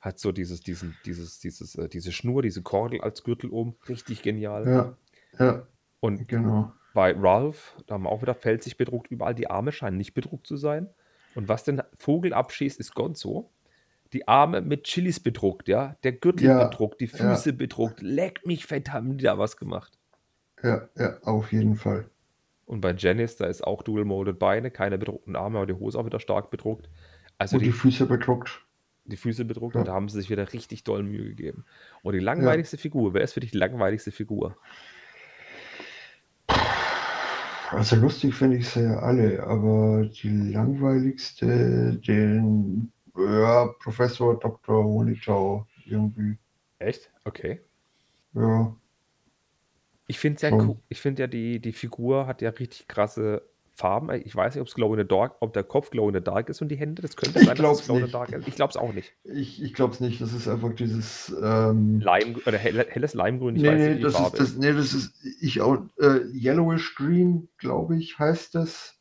Hat so dieses, diesen, dieses, dieses, äh, diese Schnur, diese Kordel als Gürtel um. Richtig genial. Ja, ja, Und genau. bei Ralph, da haben wir auch wieder felsig bedruckt, überall die Arme scheinen nicht bedruckt zu sein. Und was den Vogel abschießt, ist Gonzo. Die Arme mit Chilis bedruckt, ja. Der Gürtel Ja, bedruckt, die ja. Füße bedruckt. Leck mich fett, haben die da was gemacht. Ja, ja, auf jeden Fall. Und bei Janice, da ist auch Dual Molded Beine, keine bedruckten Arme, aber die Hose auch wieder stark bedruckt. Also Und die, die Füße bedruckt. die Füße bedruckt Ja. und da haben sie sich wieder richtig doll Mühe gegeben. Und die langweiligste Figur, wer ist für dich die langweiligste Figur? Also lustig finde ich sie ja alle, aber die langweiligste, den ja, Professor Dr. Honigtau irgendwie. Echt? Okay. Ja, Ich finde ja, cool- ich finde ja, die, die Figur hat ja richtig krasse Farben. Ich weiß nicht, ob es Glow in the Dark, ob der Kopf Glow in the Dark ist und die Hände. Das könnte Ich sein, dass glaub's es Glow in the nicht. Dark ist. Ich glaube es auch nicht. ich, ich glaube es nicht. Das ist einfach dieses. Ähm, Lime, oder helle, helles Limegrün, ich nee, weiß nee, nicht, das Farbe ist, das, nee, das ist. Ich auch. Äh, Yellowish Green, glaube ich, heißt das.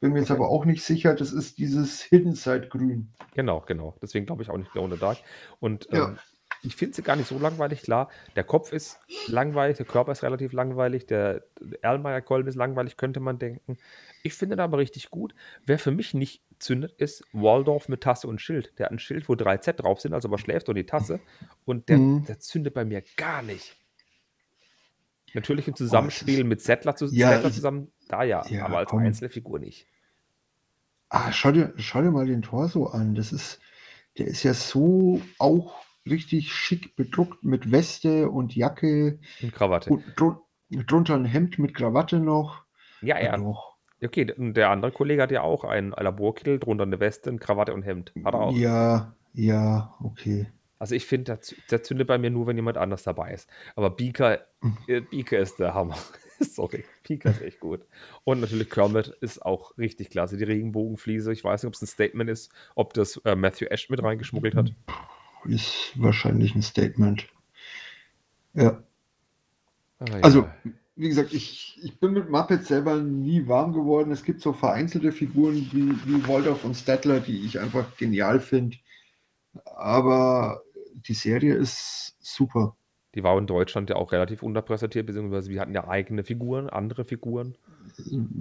Bin mir jetzt Okay. aber auch nicht sicher. Das ist dieses Hidden Side Grün. Genau, genau. Deswegen glaube ich auch nicht Glow in the Dark. Und Ja. ähm, ich finde sie gar nicht so langweilig. Klar, der Kopf ist langweilig, der Körper ist relativ langweilig, der Erlenmeyer-Kolben ist langweilig, könnte man denken. Ich finde ihn aber richtig gut. Wer für mich nicht zündet, ist Waldorf mit Tasse und Schild. Der hat ein Schild, wo drei Z drauf sind, also aber schläft und die Tasse. Und der, Mhm. der zündet bei mir gar nicht. Natürlich im Zusammenspiel ist- mit Settler, zu, Ja, Settler zusammen Da ja, Ja, aber als komm. einzelne Figur nicht. Ah, schau dir, schau dir mal den Torso an. Das ist, der ist ja so auch richtig schick bedruckt mit Weste und Jacke Und Krawatte. und drun drunter ein Hemd mit Krawatte noch. Ja, ja. Doch. Okay, und der andere Kollege hat ja auch einen Laborkittel, drunter eine Weste, eine Krawatte und Hemd. Hat er auch. Ja, ja, okay. Also ich finde, der, zü- der zündet bei mir nur, wenn jemand anders dabei ist. Aber Beaker, Mhm. äh, Beaker ist der Hammer. Sorry, Beaker ist echt gut. Und natürlich Kermit ist auch richtig klasse. Die Regenbogenfliese, ich weiß nicht, ob es ein Statement ist, ob das äh, Matthew Ash mit reingeschmuggelt hat. Ist wahrscheinlich ein Statement. Ja. Ah, ja. Also, wie gesagt, ich, ich bin mit Muppets selber nie warm geworden. Es gibt so vereinzelte Figuren wie, wie Waldorf und Statler, die ich einfach genial finde. Aber die Serie ist super. die war in Deutschland ja auch relativ unterpräsentiert, beziehungsweise wir hatten ja eigene Figuren, andere Figuren.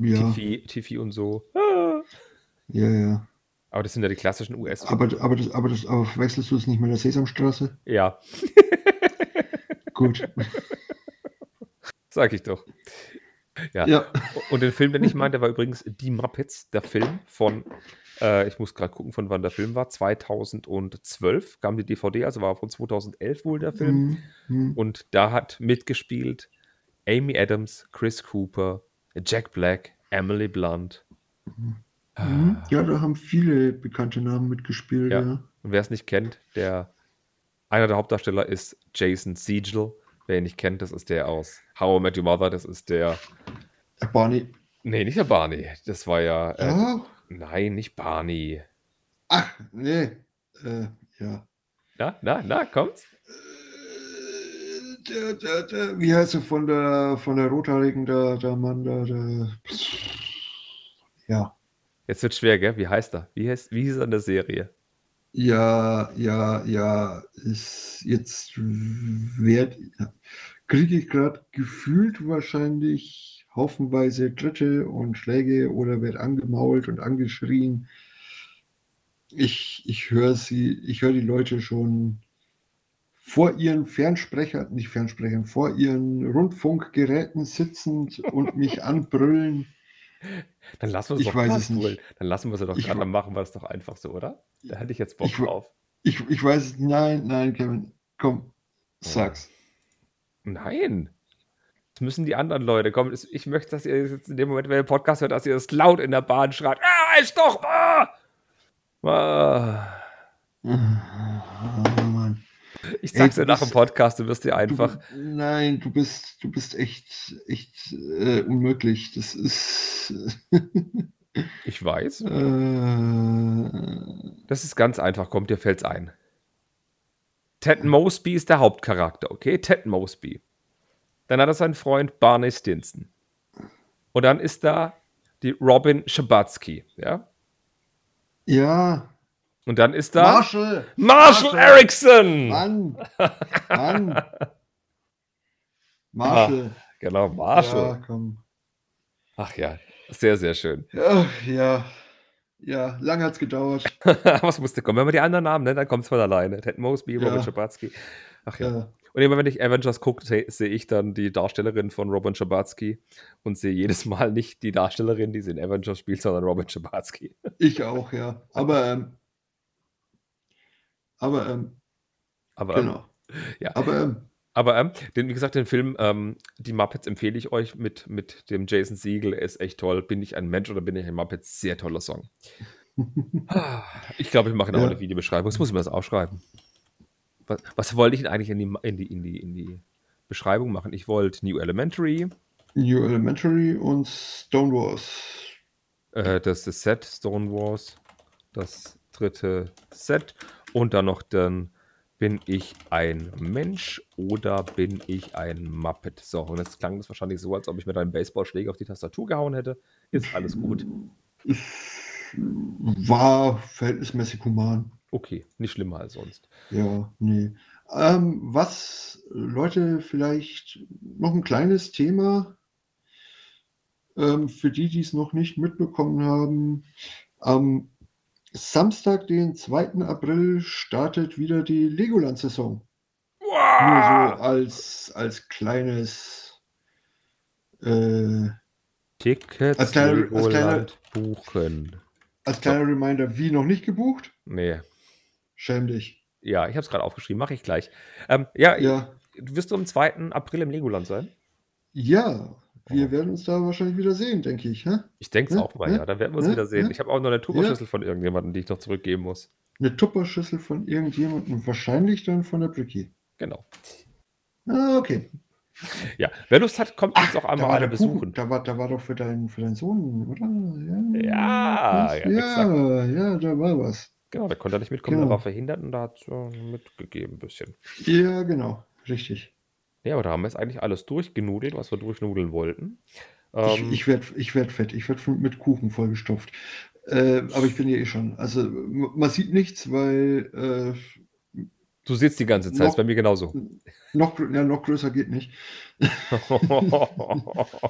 Ja, Tiffy, Tiffy und so. Ah. ja, ja. Aber das sind ja die klassischen us Aber, aber, das, aber, das, aber verwechselst du es nicht mit der Sesamstraße? Ja, Gut. sag ich doch. Ja. Ja. Und den Film, den ich meinte, war übrigens Die Muppets, der Film von, äh, ich muss gerade gucken, von wann der Film war, 2012 kam die DVD, also war von 2011 wohl der Film. Hm, hm. Und da hat mitgespielt Amy Adams, Chris Cooper, Jack Black, Emily Blunt. Hm. Ja, da haben viele bekannte Namen mitgespielt. Ja. Ja. Und wer es nicht kennt, der einer der Hauptdarsteller ist Jason Segel. Wer ihn nicht kennt, das ist der aus How I Met Your Mother, das ist der. Äh, Barney. Nee, nicht der Barney. Das war ja. Äh, Ja. Nein, nicht Barney. Ach, nee. Äh, ja. Na, na, na, kommt's? Äh, Der, der, der, wie heißt er von der von der Rothaarigen, der, der Mann, der, der ja. Jetzt wird schwer, gell? Wie heißt er? Wie, heißt, wie hieß er in der Serie? Ja, ja, ja, ist jetzt wert, kriege ich gerade gefühlt wahrscheinlich haufenweise Tritte und Schläge oder werde angemault und angeschrien. Ich, ich höre sie, ich höre die Leute schon vor ihren Fernsprechern, nicht Fernsprechern, vor ihren Rundfunkgeräten sitzend und mich anbrüllen. Dann lassen wir es Ich doch weiß es nicht. Dann lassen wir es doch Ich gerade, dann machen wir es doch einfach so, oder? Da hätte ich jetzt Bock Ich drauf. Ich, ich weiß, es- nein, nein, Kevin, komm, sag's. Nein. Das müssen die anderen Leute kommen. Ich möchte, dass ihr jetzt in dem Moment, wenn ihr den Podcast hört, dass ihr es laut in der Bahn schreit. Ah, ist doch wahr! Ah. Oh, Mann. Ich sag's dir du nach dem Podcast, du wirst dir einfach. Du, nein, du bist, du bist echt, echt äh, unmöglich. Das ist. Ich weiß. äh, Das ist ganz einfach, kommt dir fällt's ein. Ted Mosby ist der Hauptcharakter, okay? Ted Mosby. Dann hat er seinen Freund Barney Stinson. Und dann ist da die Robin Schabatsky, ja? ja, Und dann ist da Marshall! Marshall Marshall! Erickson! Mann! Mann! Marshall! Genau, Ja, Marshall. komm. Ach ja, sehr, sehr schön. Ja, ja. Ja, lang hat's gedauert. Was musste kommen? Wenn wir die anderen Namen nennen, dann kommt es von alleine. Ted Mosby, Robin Ja. Schabatsky. Ach ja. Ja. Und immer wenn ich Avengers gucke, se- sehe ich dann die Darstellerin von Robin Schabatsky und sehe jedes Mal nicht die Darstellerin, die sie in Avengers spielt, sondern Robin Schabatsky. Ich auch, ja. Aber, ähm, aber, ähm, Aber, ähm, genau. ja. Aber, ähm, aber ähm, den, wie gesagt, den Film, ähm, die Muppets empfehle ich euch mit, mit dem Jason Siegel. Er ist echt toll. Bin ich ein Mensch oder bin ich ein Muppet? Sehr toller Song. Ah, Ich glaube, ich mache noch Ja. eine Videobeschreibung. Das muss ich mir das aufschreiben. Was, was wollte ich denn eigentlich in die, in, die, in, die, in die Beschreibung machen? Ich wollte New Elementary, New Elementary und Stone Wars. äh, das ist Set Stone Wars, das dritte Set und dann noch dann bin ich ein Mensch oder bin ich ein Muppet? So, und jetzt klang das wahrscheinlich so, als ob ich mit einem Baseballschläger auf die Tastatur gehauen hätte. Ist alles gut. War verhältnismäßig human. Okay, nicht schlimmer als sonst. Ja, nee. Ähm, was, Leute, vielleicht noch ein kleines Thema ähm, für die, die es noch nicht mitbekommen haben. Am Samstag, den 2. April, startet wieder die Legoland-Saison. Nur so als, als kleines, äh, Tickets Als kleiner- als Legoland buchen. Als kleiner Reminder, wie noch nicht gebucht? Nee. Schäm dich. Ja, ich habe es gerade aufgeschrieben, mache ich gleich. Ähm, ja, Ja, wirst du am 2. April im Legoland sein? ja, wir werden uns da wahrscheinlich wieder sehen, denke ich. Hä? Ich denke es auch mal, ja, ja. Da werden wir uns wieder sehen. ja. Ich habe auch noch eine Turboschlüssel von irgendjemandem, die ich noch zurückgeben muss. Eine Tupperschüssel von irgendjemandem, wahrscheinlich dann von der Bricky. Genau. Ah, okay. Ja, wer Lust hat, kommt uns auch da einmal alle besuchen. Da war, da war doch für deinen, für deinen Sohn, oder? Ja, ja, ja, ja, da war was. Genau, der konnte nicht mitkommen, Genau. der war verhindert und da hat äh, mitgegeben ein bisschen. Ja, genau, richtig. Ja, aber da haben wir jetzt eigentlich alles durchgenudelt, was wir durchnudeln wollten. Ich, Ähm, ich werde ich werd fett, ich werde mit Kuchen vollgestopft. Äh, aber ich bin ja eh schon. Also man sieht nichts, weil äh, du sitzt die ganze Zeit, noch- ist bei mir genauso. noch, ja, noch größer geht nicht.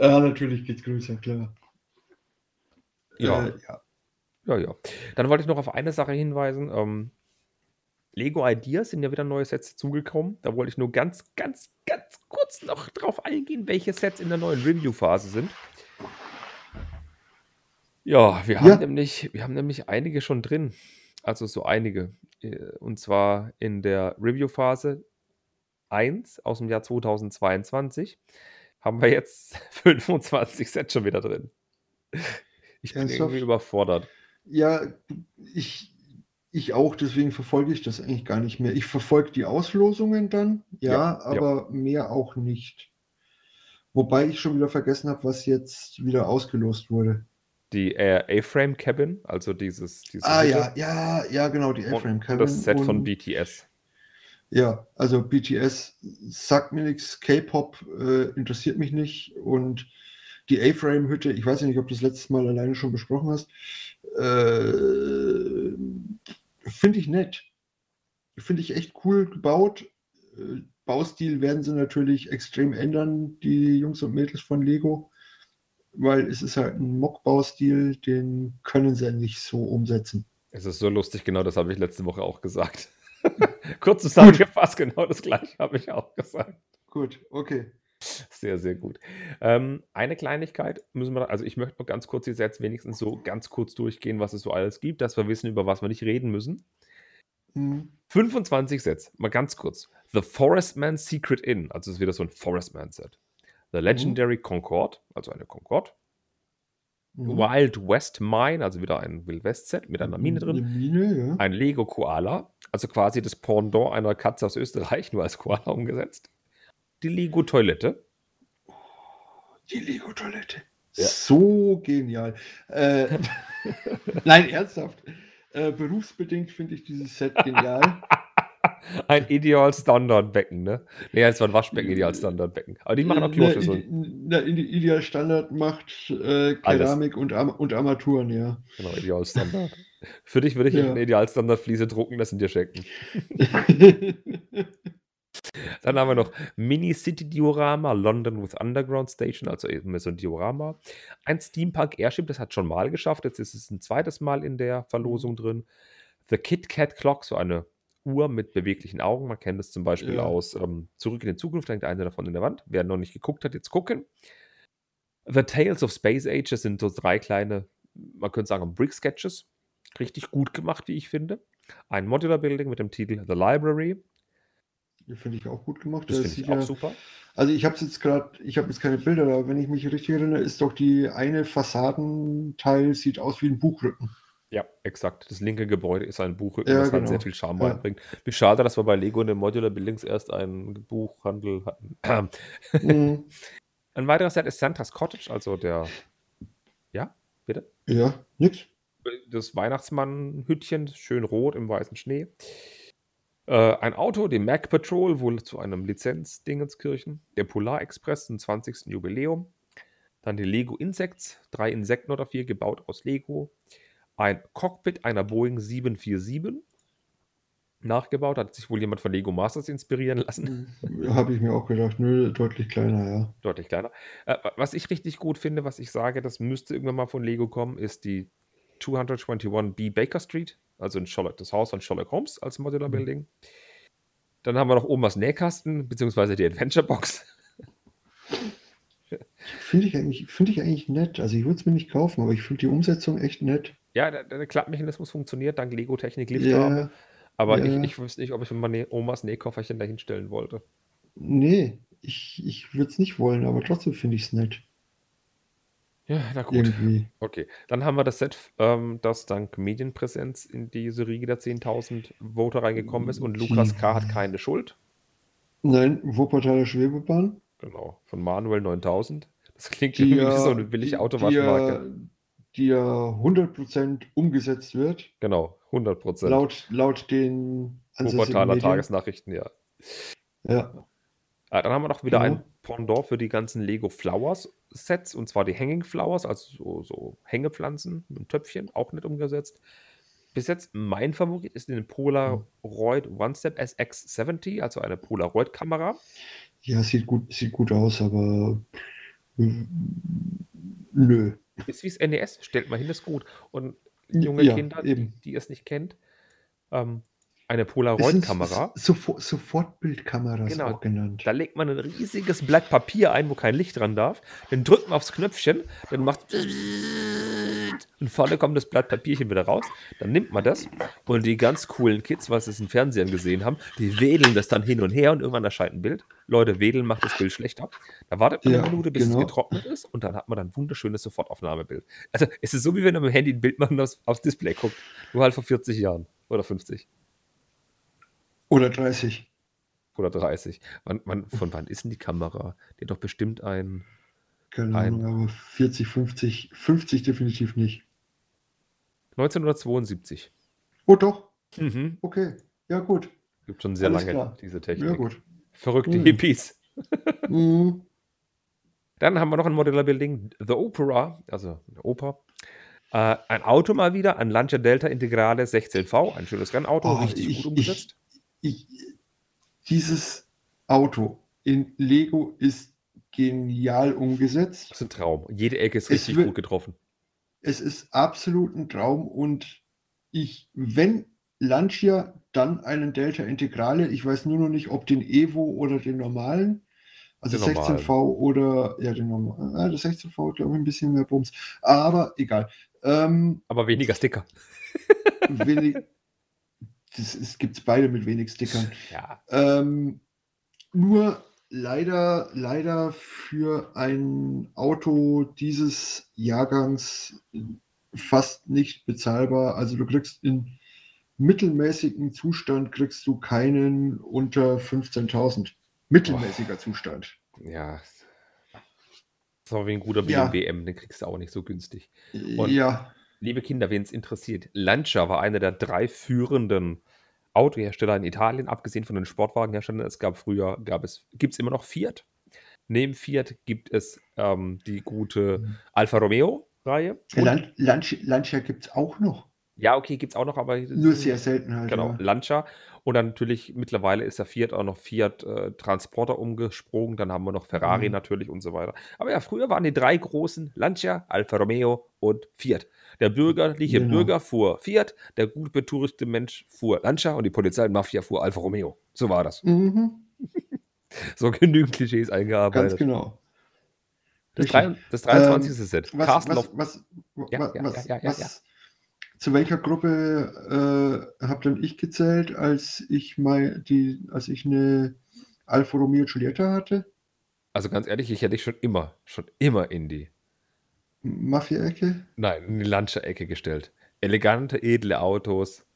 Ja, natürlich geht's größer, klar. Ja. Äh, ja. Ja, ja. Dann wollte ich noch auf eine Sache hinweisen. Ähm, Lego Ideas sind ja wieder neue Sets dazugekommen. Da wollte ich nur ganz, ganz, ganz kurz noch drauf eingehen, welche Sets in der neuen Review-Phase sind. Ja, wir haben, Ja. Nämlich, wir haben nämlich einige schon drin. Also so einige. Äh, Und zwar in der Review-Phase 1 aus dem Jahr 2022 haben wir jetzt 25 Sets schon wieder drin. Ich bin Ernsthaft? irgendwie überfordert. Ja, ich, ich auch, deswegen verfolge ich das eigentlich gar nicht mehr. Ich verfolge die Auslosungen dann, ja, Ja, ja. aber mehr auch nicht. Wobei ich schon wieder vergessen habe, was jetzt wieder ausgelost wurde. Die äh, A-Frame Cabin, also dieses, diese Ah Hütte ja, ja, ja, genau, die A-Frame und Cabin. das Set von und- BTS. Ja, also BTS sagt mir nichts, K-Pop äh, interessiert mich nicht und die A-Frame-Hütte, ich weiß ja nicht, ob du das letztes Mal alleine schon besprochen hast, äh, finde ich nett. Finde ich echt cool gebaut. Äh, Baustil werden sie natürlich extrem ändern, die Jungs und Mädels von Lego, weil es ist halt ein Mock-Baustil, den können sie nicht so umsetzen. Es ist so lustig, genau das habe ich letzte Woche auch gesagt. Kurz zusammengefasst, genau das gleiche habe ich auch gesagt. Gut, okay. Sehr, sehr gut. Ähm, eine Kleinigkeit müssen wir, also ich möchte noch ganz kurz die Sets wenigstens so ganz kurz durchgehen, was es so alles gibt, dass wir wissen, über was wir nicht reden müssen. Hm. 25 Sets, mal ganz kurz. The Forest Man Secret Inn, also es ist wieder so ein Forest Man Set. The Legendary Concorde, also eine Concorde. Mhm. Wild West Mine, also wieder ein Wild West Set mit einer Mine drin. Mine, ja. Ein Lego Koala, also quasi das Pendant einer Katze aus Österreich, nur als Koala umgesetzt. Die Lego Toilette. Die Lego-Toilette. Ja. So genial. Äh, nein, ernsthaft. Äh, berufsbedingt finde ich dieses Set genial. Ein Ideal Standardbecken, ne? Nee, es war ein Waschbecken, Ideal Standardbecken. Aber die machen auch Kloschüsseln. Na, in die Ideal Standard macht äh, Keramik und, Am und Armaturen, ja. Genau, Ideal Standard. Für dich würde ich Ja. eine Ideal Standard Fliese drucken, das sind dir schenken. Dann haben wir noch Mini City Diorama, London with Underground Station, also eben so ein Diorama. Ein Steampunk Airship, das hat schon mal geschafft, jetzt ist es ein zweites Mal in der Verlosung drin. The Kit Kat Clock, so eine Uhr mit beweglichen Augen. Man kennt es zum Beispiel Ja. aus ähm, Zurück in die Zukunft, da hängt eine davon in der Wand. Wer noch nicht geguckt hat, jetzt gucken. The Tales of Space Age, das sind so drei kleine, man könnte sagen, Brick-Sketches. Richtig gut gemacht, wie ich finde. Ein Modular Building mit dem Titel The Library. Finde ich auch gut gemacht. Das Das finde sieht ich auch super. Also ich habe es jetzt gerade, ich habe jetzt keine Bilder, aber wenn ich mich richtig erinnere, ist doch die eine Fassadenteil sieht aus wie ein Buchrücken. Ja, exakt. Das linke Gebäude ist ein Buchrücken, Ja, das halt genau. sehr viel Charme Ja. reinbringt. Wie schade, dass wir bei Lego in den Modular Buildings erst einen Buchhandel hatten. Mhm. Ein weiterer Set ist Santa's Cottage, also der, ja, bitte? ja, nix. Das Weihnachtsmann-Hütchen, schön rot im weißen Schnee. Äh, ein Auto, die Mac Patrol, wohl zu einem Lizenz-Dingenskirchen. Der Polar Express zum 20. Jubiläum. Dann die Lego Insects, drei Insekten oder vier, gebaut aus Lego. Ein Cockpit einer Boeing 747. Nachgebaut, hat sich wohl jemand von Lego Masters inspirieren lassen. Habe ich mir auch gedacht, nö, deutlich kleiner, ja. Deutlich kleiner. Äh, was ich richtig gut finde, was ich sage, das müsste irgendwann mal von Lego kommen, ist die 221B Baker Street, also in Sherlock, das Haus von Sherlock Holmes als Modular Mhm. Building. Dann haben wir noch oben was Nähkasten, beziehungsweise die Adventure Box. finde ich, eigentlich, find ich eigentlich nett. Also ich würde es mir nicht kaufen, aber ich finde die Umsetzung echt nett. Ja, der, der Klappmechanismus funktioniert dank Lego-Technik Liftarme. Ja, Aber ja. ich, ich wüsste nicht, ob ich meine Omas Nähkofferchen da hinstellen wollte. nee, ich, ich würde es nicht wollen, aber trotzdem finde ich es nett. Ja, na gut. Irgendwie. Okay, dann haben wir das Set, ähm, das dank Medienpräsenz in diese Riege der 10.000 Voter reingekommen ist und Lukas K. hat keine Schuld. Nein, Wuppertaler Schwebebahn. Genau, von Manuel 9000. Das klingt Die irgendwie wie ja, so eine billige Autowaschmarke. ja, die ja 100% umgesetzt wird, Genau, 100 Prozent. laut, laut den Wuppertaler. Tagesnachrichten, ja. Ja, Ah, Dann haben wir noch wieder Genau. ein Pendant für die ganzen Lego Flowers Sets und zwar die Hanging Flowers, also so, so Hängepflanzen mit Töpfchen, auch nicht umgesetzt. Bis jetzt mein Favorit ist eine Polaroid One Step SX70, also eine Polaroid-Kamera. ja sieht, gut, sieht gut aus, aber mm, nö. Ist wie das NES, stellt mal hin, ist gut. Und junge Ja, Kinder, eben. die, die es nicht kennt, ähm, eine Polaroid-Kamera. Sofort, Sofortbildkameras Genau. auch genannt. Da legt man ein riesiges Blatt Papier ein, wo kein Licht dran darf. Dann drückt man aufs Knöpfchen, dann macht und vorne kommt das Blatt Papierchen wieder raus. Dann nimmt man das und die ganz coolen Kids, was es in Fernsehern gesehen haben, die wedeln das dann hin und her und irgendwann erscheint ein Bild. Leute, wedeln macht das Bild schlechter. Da wartet man Ja, eine Minute, bis genau. es getrocknet ist und dann hat man dann ein wunderschönes Sofortaufnahmebild. Also es ist so, wie wenn man mit dem Handy ein Bild machen und aufs, aufs Display guckt. Nur halt vor 40 Jahren oder 50 Oder 30. oder 30. Wann, wann, von wann ist denn die Kamera? Die hat doch bestimmt ein Keine Ein- Ahnung, aber 40, 50, 50 definitiv nicht. 1972. Oh doch, Mhm. okay. Ja, gut. Gibt schon sehr Alles lange klar. diese Ja, Technik. gut. Verrückte Mhm. Hippies. Mhm. Dann haben wir noch ein Modular Building, The Opera, also eine Oper. Äh, ein Auto mal wieder, ein Lancia Delta Integrale 16V, ein schönes Rennauto, Oh, richtig ich- gut umgesetzt. Ich, dieses Auto in Lego ist genial umgesetzt. Das ist ein Traum. Jede Ecke ist richtig wird- gut getroffen. Es ist absolut ein Traum und ich, wenn Lancia, dann einen Delta Integrale. Ich weiß nur noch nicht, ob den Evo oder den normalen. Also Den normalen. 16V oder ja, den normalen. Ah, das 16V, glaube ich, ein bisschen mehr Bums. Aber egal. Ähm, Aber weniger Sticker. wenig, das, es gibt beide mit wenig Stickern. Ja. Ähm, nur leider, leider für ein Auto dieses Jahrgangs fast nicht bezahlbar. Also du kriegst in mittelmäßigem Zustand kriegst du keinen unter 15.000. Mittelmäßiger Zustand. Ja. So wie ein guter Ja. BMW M, den kriegst du auch nicht so günstig. Und- ja, Liebe Kinder, wen es interessiert, Lancia war einer der drei führenden Autohersteller in Italien, abgesehen von den Sportwagenherstellern. Es gab früher, gab es, gibt es immer noch Fiat. Neben Fiat gibt es ähm, die gute Mhm. Alfa Romeo-Reihe. Lancia gibt es auch noch. Ja, okay, gibt es auch noch, aber Nur sehr selten halt. Genau, Ja. Lancia. Und dann natürlich mittlerweile ist der Fiat auch noch Fiat äh, Transporter umgesprungen. Dann haben wir noch Ferrari Mhm. natürlich und so weiter. Aber ja, früher waren die drei großen Lancia, Alfa Romeo und Fiat. Der bürgerliche Genau. Bürger fuhr Fiat, der gut betuchte Mensch fuhr Lancia und die Polizei und Mafia fuhr Alfa Romeo. So war das. Mhm, So genügend Klischees ganz eingearbeitet. genau. Das, Richtig. drei, das 23. Set. Was, Castle was, was, Ja, was, ja, was, ja, ja, ja, was zu welcher Gruppe äh, habe dann ich gezählt, als ich mal die, als ich eine Alfa Romeo Giulietta hatte? Also ganz ehrlich, ich hätte dich schon immer, schon immer in die, Mafia-Ecke? nein, in die Lancia-Ecke gestellt. Elegante, edle Autos.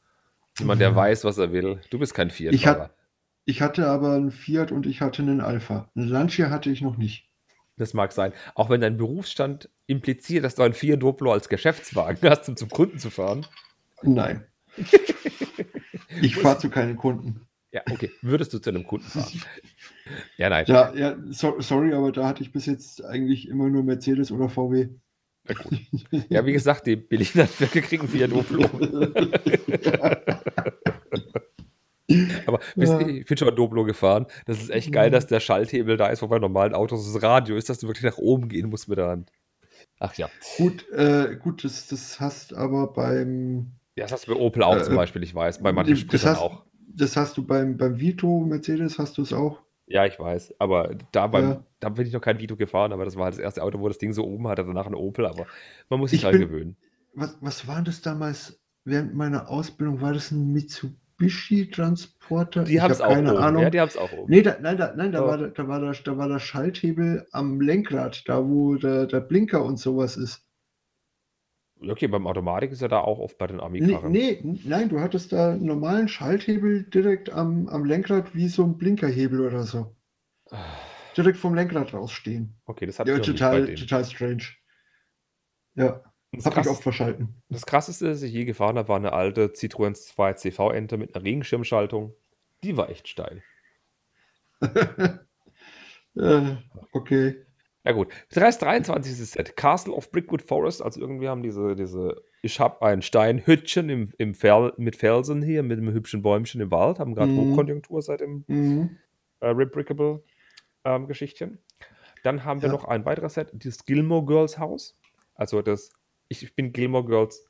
Jemand, der Ja. weiß, was er will. Du bist kein Ich, Fiat-Fahrer. hat, ich hatte aber einen Fiat und ich hatte einen Alpha. Einen Lancia hatte ich noch nicht. Das mag sein. Auch wenn dein Berufsstand impliziert, dass du ein Fiat Duplo als Geschäftswagen hast, um zum Kunden zu fahren. Nein. ich fahre zu keinen Kunden. Ja, okay. Würdest du zu einem Kunden fahren? Ja, nein. Ja, ja so, sorry, aber da hatte ich bis jetzt eigentlich immer nur Mercedes oder VW. Na gut. Ja, wie gesagt, die billigen Handwerker kriegen Fiat Duplo. Aber bis, Ja. ich bin schon mal Doblo gefahren. Das ist echt geil, Mhm. dass der Schalthebel da ist, wo bei normalen Autos das Radio ist, dass du wirklich nach oben gehen musst mit der Hand. Ach ja. Gut, äh, gut, das, das hast aber beim Ja, das hast du bei Opel auch Äh, zum Beispiel, ich weiß. Bei manchen Spritzern hast- auch. Das hast du beim, beim Vito Mercedes, hast du es auch? Ja, ich weiß. Aber da, beim, Ja. da bin ich noch kein Vito gefahren, aber das war halt das erste Auto, wo das Ding so oben hatte, danach ein Opel, aber man muss sich Ich dran bin- gewöhnen. Was, was war das damals während meiner Ausbildung? War das ein Mitsubishi-Transporter? Die Ich haben es hab auch keine oben. Ahnung. Ja, die haben es auch oben. Nee, da, nein, da, nein, da, Oh. war, der- da, war der, da war der Schalthebel am Lenkrad, da wo der, der Blinker und sowas ist. Okay, beim Automatik ist ja da auch oft bei den Nee, Ami-Karren. nee, n- nein, du hattest da einen normalen Schalthebel direkt am, am Lenkrad wie so ein Blinkerhebel oder so. Direkt vom Lenkrad rausstehen. Okay, das hat Ja, total, total strange. Ja, Das, hab ich oft verschalten. das krasseste, das ich je gefahren habe, war eine alte Citroën 2 CV-Ente mit einer Regenschirmschaltung. Die war echt steil. äh, okay. Ja gut, das 23. Set, Castle of Brickwood Forest, also irgendwie haben diese, diese ich habe ein Steinhütchen im, im Fel, mit Felsen hier, mit einem hübschen Bäumchen im Wald, haben gerade Mhm. Hochkonjunktur seit dem Mhm. äh, Rebrickable ähm, Geschichtchen. Dann haben wir Ja. noch ein weiteres Set, das Gilmore Girls Haus. Also das, ich, bin Gilmore Girls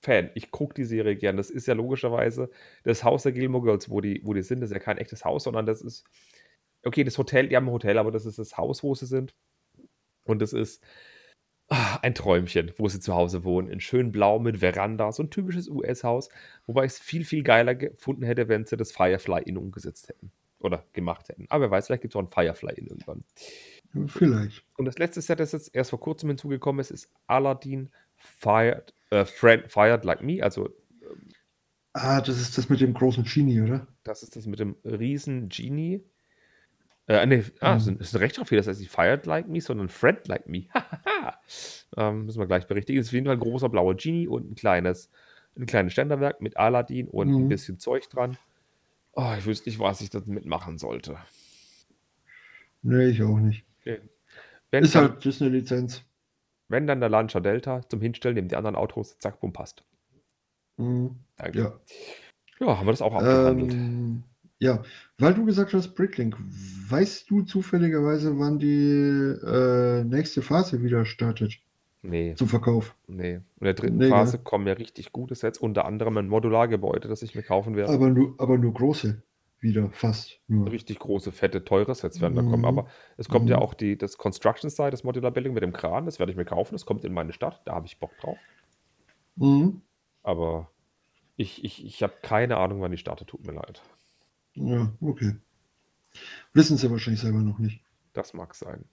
Fan. Ich gucke die Serie gern. Das ist ja logischerweise das Haus der Gilmore Girls, wo die, wo die sind. Das ist ja kein echtes Haus, sondern das ist, okay, das Hotel, die haben ein Hotel, aber das ist das Haus, wo sie sind. Und das ist ah, ein Träumchen, wo sie zu Hause wohnen. In schön blau mit Veranda, so ein typisches US-Haus. Wobei ich es viel, viel geiler gefunden hätte, wenn sie das Firefly Inn umgesetzt hätten. Oder gemacht hätten. Aber wer weiß, vielleicht gibt es auch ein Firefly Inn irgendwann. Vielleicht. Und das letzte Set, das jetzt erst vor kurzem hinzugekommen ist, ist Aladdin Fired, äh, Friend, Fired Like Me. Also, Ah, das ist das mit dem großen Genie, oder? das ist das mit dem riesen Genie. Äh, nee, ah, das ist ein- ein Rechtschreibfehler, das heißt nicht Fired Like Me, sondern Friend Like Me. ähm, müssen wir gleich berichtigen. Es ist auf jeden Fall ein großer blauer Genie und ein kleines, ein kleines Ständerwerk mit Aladdin und ein Mhm. bisschen Zeug dran. Oh, ich wüsste nicht, was ich das mitmachen sollte. Nee, ich auch nicht. Wenn, Ist halt Disney-Lizenz. Wenn dann der Lancia Delta zum Hinstellen neben die anderen Autos, zack, bumm, passt. Mhm. Danke. Ja. Ja, haben wir das auch abgehandelt. Ähm, ja, weil du gesagt hast, Bricklink, weißt du zufälligerweise, wann die äh, nächste Phase wieder startet Nee, zum Verkauf? nee. In der dritten Nee, Phase gell? kommen ja richtig gute Sets, unter anderem ein Modulargebäude, das ich mir kaufen werde. Aber nur, aber nur große wieder, fast nur. Richtig große, fette, teure Sets werden da kommen. Mhm. Aber es kommt ja Mhm. auch die, das Construction Side, das Modular Building mit dem Kran, das werde ich mir kaufen. Das kommt in meine Stadt, da habe ich Bock drauf. Mhm. Aber ich, ich, ich habe keine Ahnung, wann die startet, tut mir leid. Ja, okay. Wissen sie wahrscheinlich selber noch nicht. Das mag sein.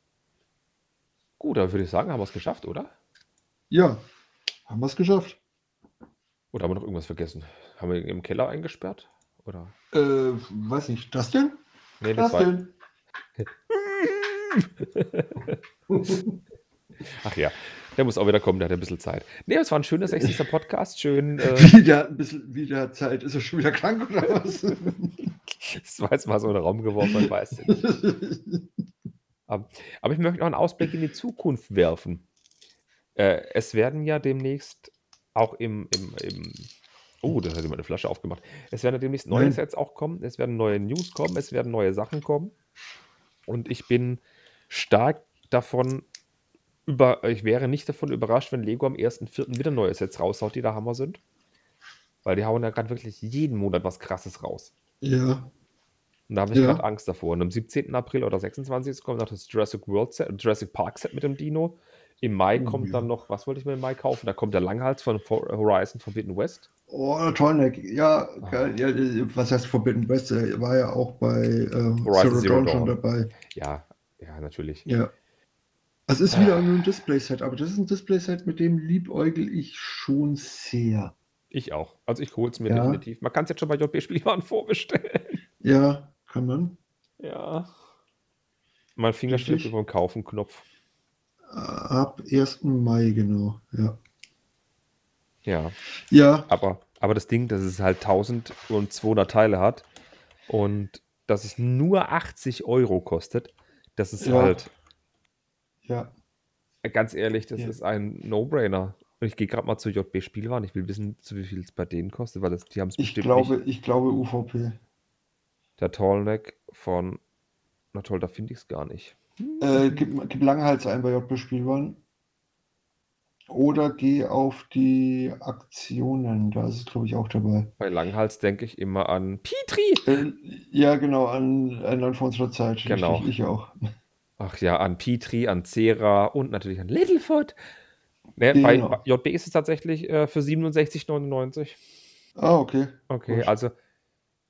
Gut, dann würde ich sagen, haben wir es geschafft, oder? Ja, haben wir es geschafft. Oder haben wir noch irgendwas vergessen? Haben wir ihn im Keller eingesperrt? Oder? Äh, weiß nicht. Das denn? Nee, das Das denn? Ach ja, der muss auch wieder kommen, der hat ein bisschen Zeit. Nee, es war ein schöner 60. Podcast. Schön. Äh, wieder ein bisschen wieder Zeit. Ist er schon wieder krank oder was? das war jetzt mal so in den Raum geworfen, weiß ja nicht. Aber, aber ich möchte noch einen Ausblick in die Zukunft werfen. Äh, es werden ja demnächst auch im, im, im Oh, da hat jemand eine Flasche aufgemacht. Es werden demnächst neue Nein. Sets auch kommen, es werden neue News kommen, es werden neue Sachen kommen. Und ich bin stark davon über, ich wäre nicht davon überrascht, wenn Lego am 1.4. wieder neue Sets raushaut, die da Hammer sind. Weil die hauen ja gerade wirklich jeden Monat was krasses raus. ja. Und da habe ich Ja. gerade Angst davor. Und am 17. April oder 26. kommt noch das Jurassic World Set, Jurassic Park Set mit dem Dino. Im Mai Oh, kommt ja. dann noch, was wollte ich mir im Mai kaufen? Da kommt der Langhals von Horizon Forbidden West. Oh, Tollneck. Ja, geil. ja, was heißt Forbidden West? Er war ja auch bei ähm, Zero, Zero Dawn schon Dawn. dabei. Ja, ja, natürlich. Ja. Es ist wieder nur ein Display-Set, aber das ist ein Display-Set, mit dem liebäugel ich schon sehr. Ich auch. Also ich hole es mir Ja. definitiv. Man kann es jetzt schon bei JB-Spielwaren vorbestellen. Ja, kann man. Ja. Mein Finger steht über dem Kaufen-Knopf. Ab 1. Mai, genau. Ja. Ja. Ja, Aber, aber das Ding, dass es halt 1200 Teile hat und dass es nur 80 Euro kostet, das ist Ja. halt, ja. ganz ehrlich, das Ja. ist ein No-Brainer. Und ich gehe gerade mal zu JB Spielwaren. Ich will wissen, zu wie viel es bei denen kostet, weil das, die haben es Ich bestimmt glaube, nicht. ich glaube UVP. Der Tallneck von, na toll, da finde ich es gar nicht. Äh, gib, gib Langhals ein bei JB Spielwaren. Oder geh auf die Aktionen, da ist es, glaube ich, auch dabei. Bei Langhals denke ich immer an Petri. Äh, ja, genau, an, an vor unserer Zeit. Genau. Richtig, ich auch. Ach ja, an Petri, an Cera und natürlich an Littlefoot. Ne, bei Genau. bei JB ist es tatsächlich äh, für 67,99. Ah, okay. Okay, Gut. also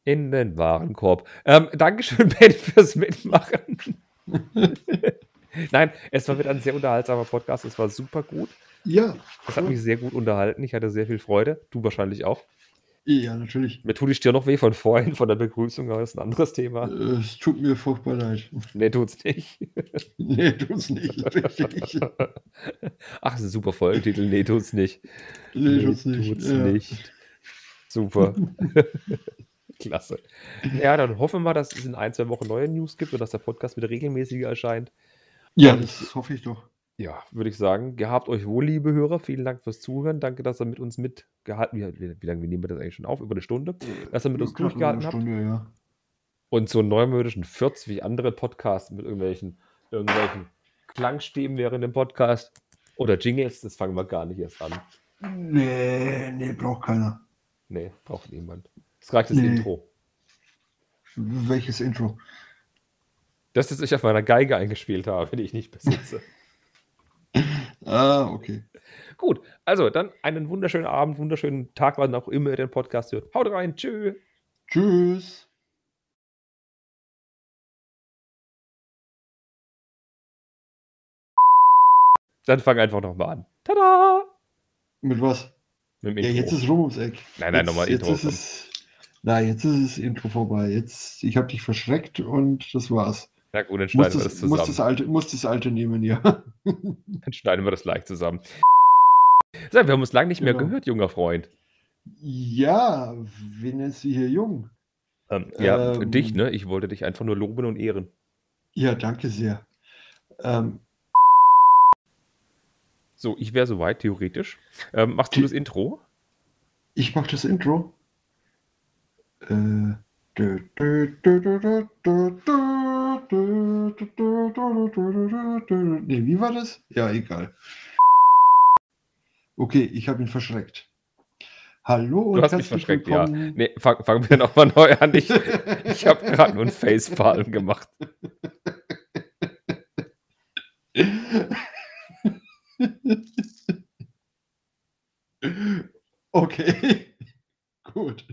in den Warenkorb. Ähm, Dankeschön, Ben, fürs Mitmachen. Nein, es war wieder ein sehr unterhaltsamer Podcast. Es war super gut. Ja, Es hat mich sehr gut unterhalten. Ich hatte sehr viel Freude. Du wahrscheinlich auch. ja, natürlich. Mir tut die Stirn noch weh von vorhin, von der Begrüßung, aber das ist ein anderes Thema. Äh, Es tut mir furchtbar leid. Nee, tut's nicht. Nee, tut's nicht. Ach, das ist ein super Folgentitel. Nee, tut's nicht. Nee, tut's nicht. tut's ja. nicht. Super. Klasse. Ja, dann hoffen wir mal, dass es in ein, zwei Wochen neue News gibt und dass der Podcast wieder regelmäßiger erscheint. Ja, das hoffe ich doch. Ja, würde ich sagen, gehabt euch wohl, liebe Hörer. Vielen Dank fürs Zuhören. Danke, dass ihr mit uns mitgehalten wie, wie, wie lange nehmen wir das eigentlich schon auf? Über eine Stunde? Dass ihr mit uns durchgehalten habt. Stunde, ja. Und so neumodischen Fürz wie andere Podcasts mit irgendwelchen, irgendwelchen Klangstimmen während dem Podcast oder Jingles, das fangen wir gar nicht erst an. Nee, nee, braucht keiner. Nee, braucht niemand. Es reicht das Nee. Intro. Welches Intro? Das, das ich auf meiner Geige eingespielt habe, die ich nicht besitze. Ah, okay. Gut, also dann einen wunderschönen Abend, wunderschönen Tag, wann auch immer ihr den Podcast hört. Haut rein, tschüss. Tschüss. Dann fang einfach nochmal an. Tada! Mit was? Mit Ja, jetzt ist rum ums Eck. Nein, nein, jetzt, nochmal jetzt Intro. Ist es, nein, jetzt ist das Intro vorbei. Jetzt, ich habe dich verschreckt und das war's. Na gut, dann Muss schneiden wir das, das muss, das zusammen. alte, muss das alte nehmen, ja. Dann schneiden wir das gleich zusammen. So, wir haben uns lange nicht mehr Genau. gehört, junger Freund. Ja, wen nennst du hier jung? Ähm, ja, Ähm. dich, ne? Ich wollte dich einfach nur loben und ehren. Ja, danke sehr. Ähm, So, ich wäre soweit, theoretisch. Ähm, machst du das Intro? ich mache das Intro. Äh, dö, dö, dö, Nee, wie war das? Ja, egal. Okay, ich habe ihn verschreckt. Hallo und Du hast mich verschreckt, ja. willkommen. Nee, fangen fang wir nochmal neu an. Ich, ich habe gerade nur einen Facepalm gemacht. Okay, gut.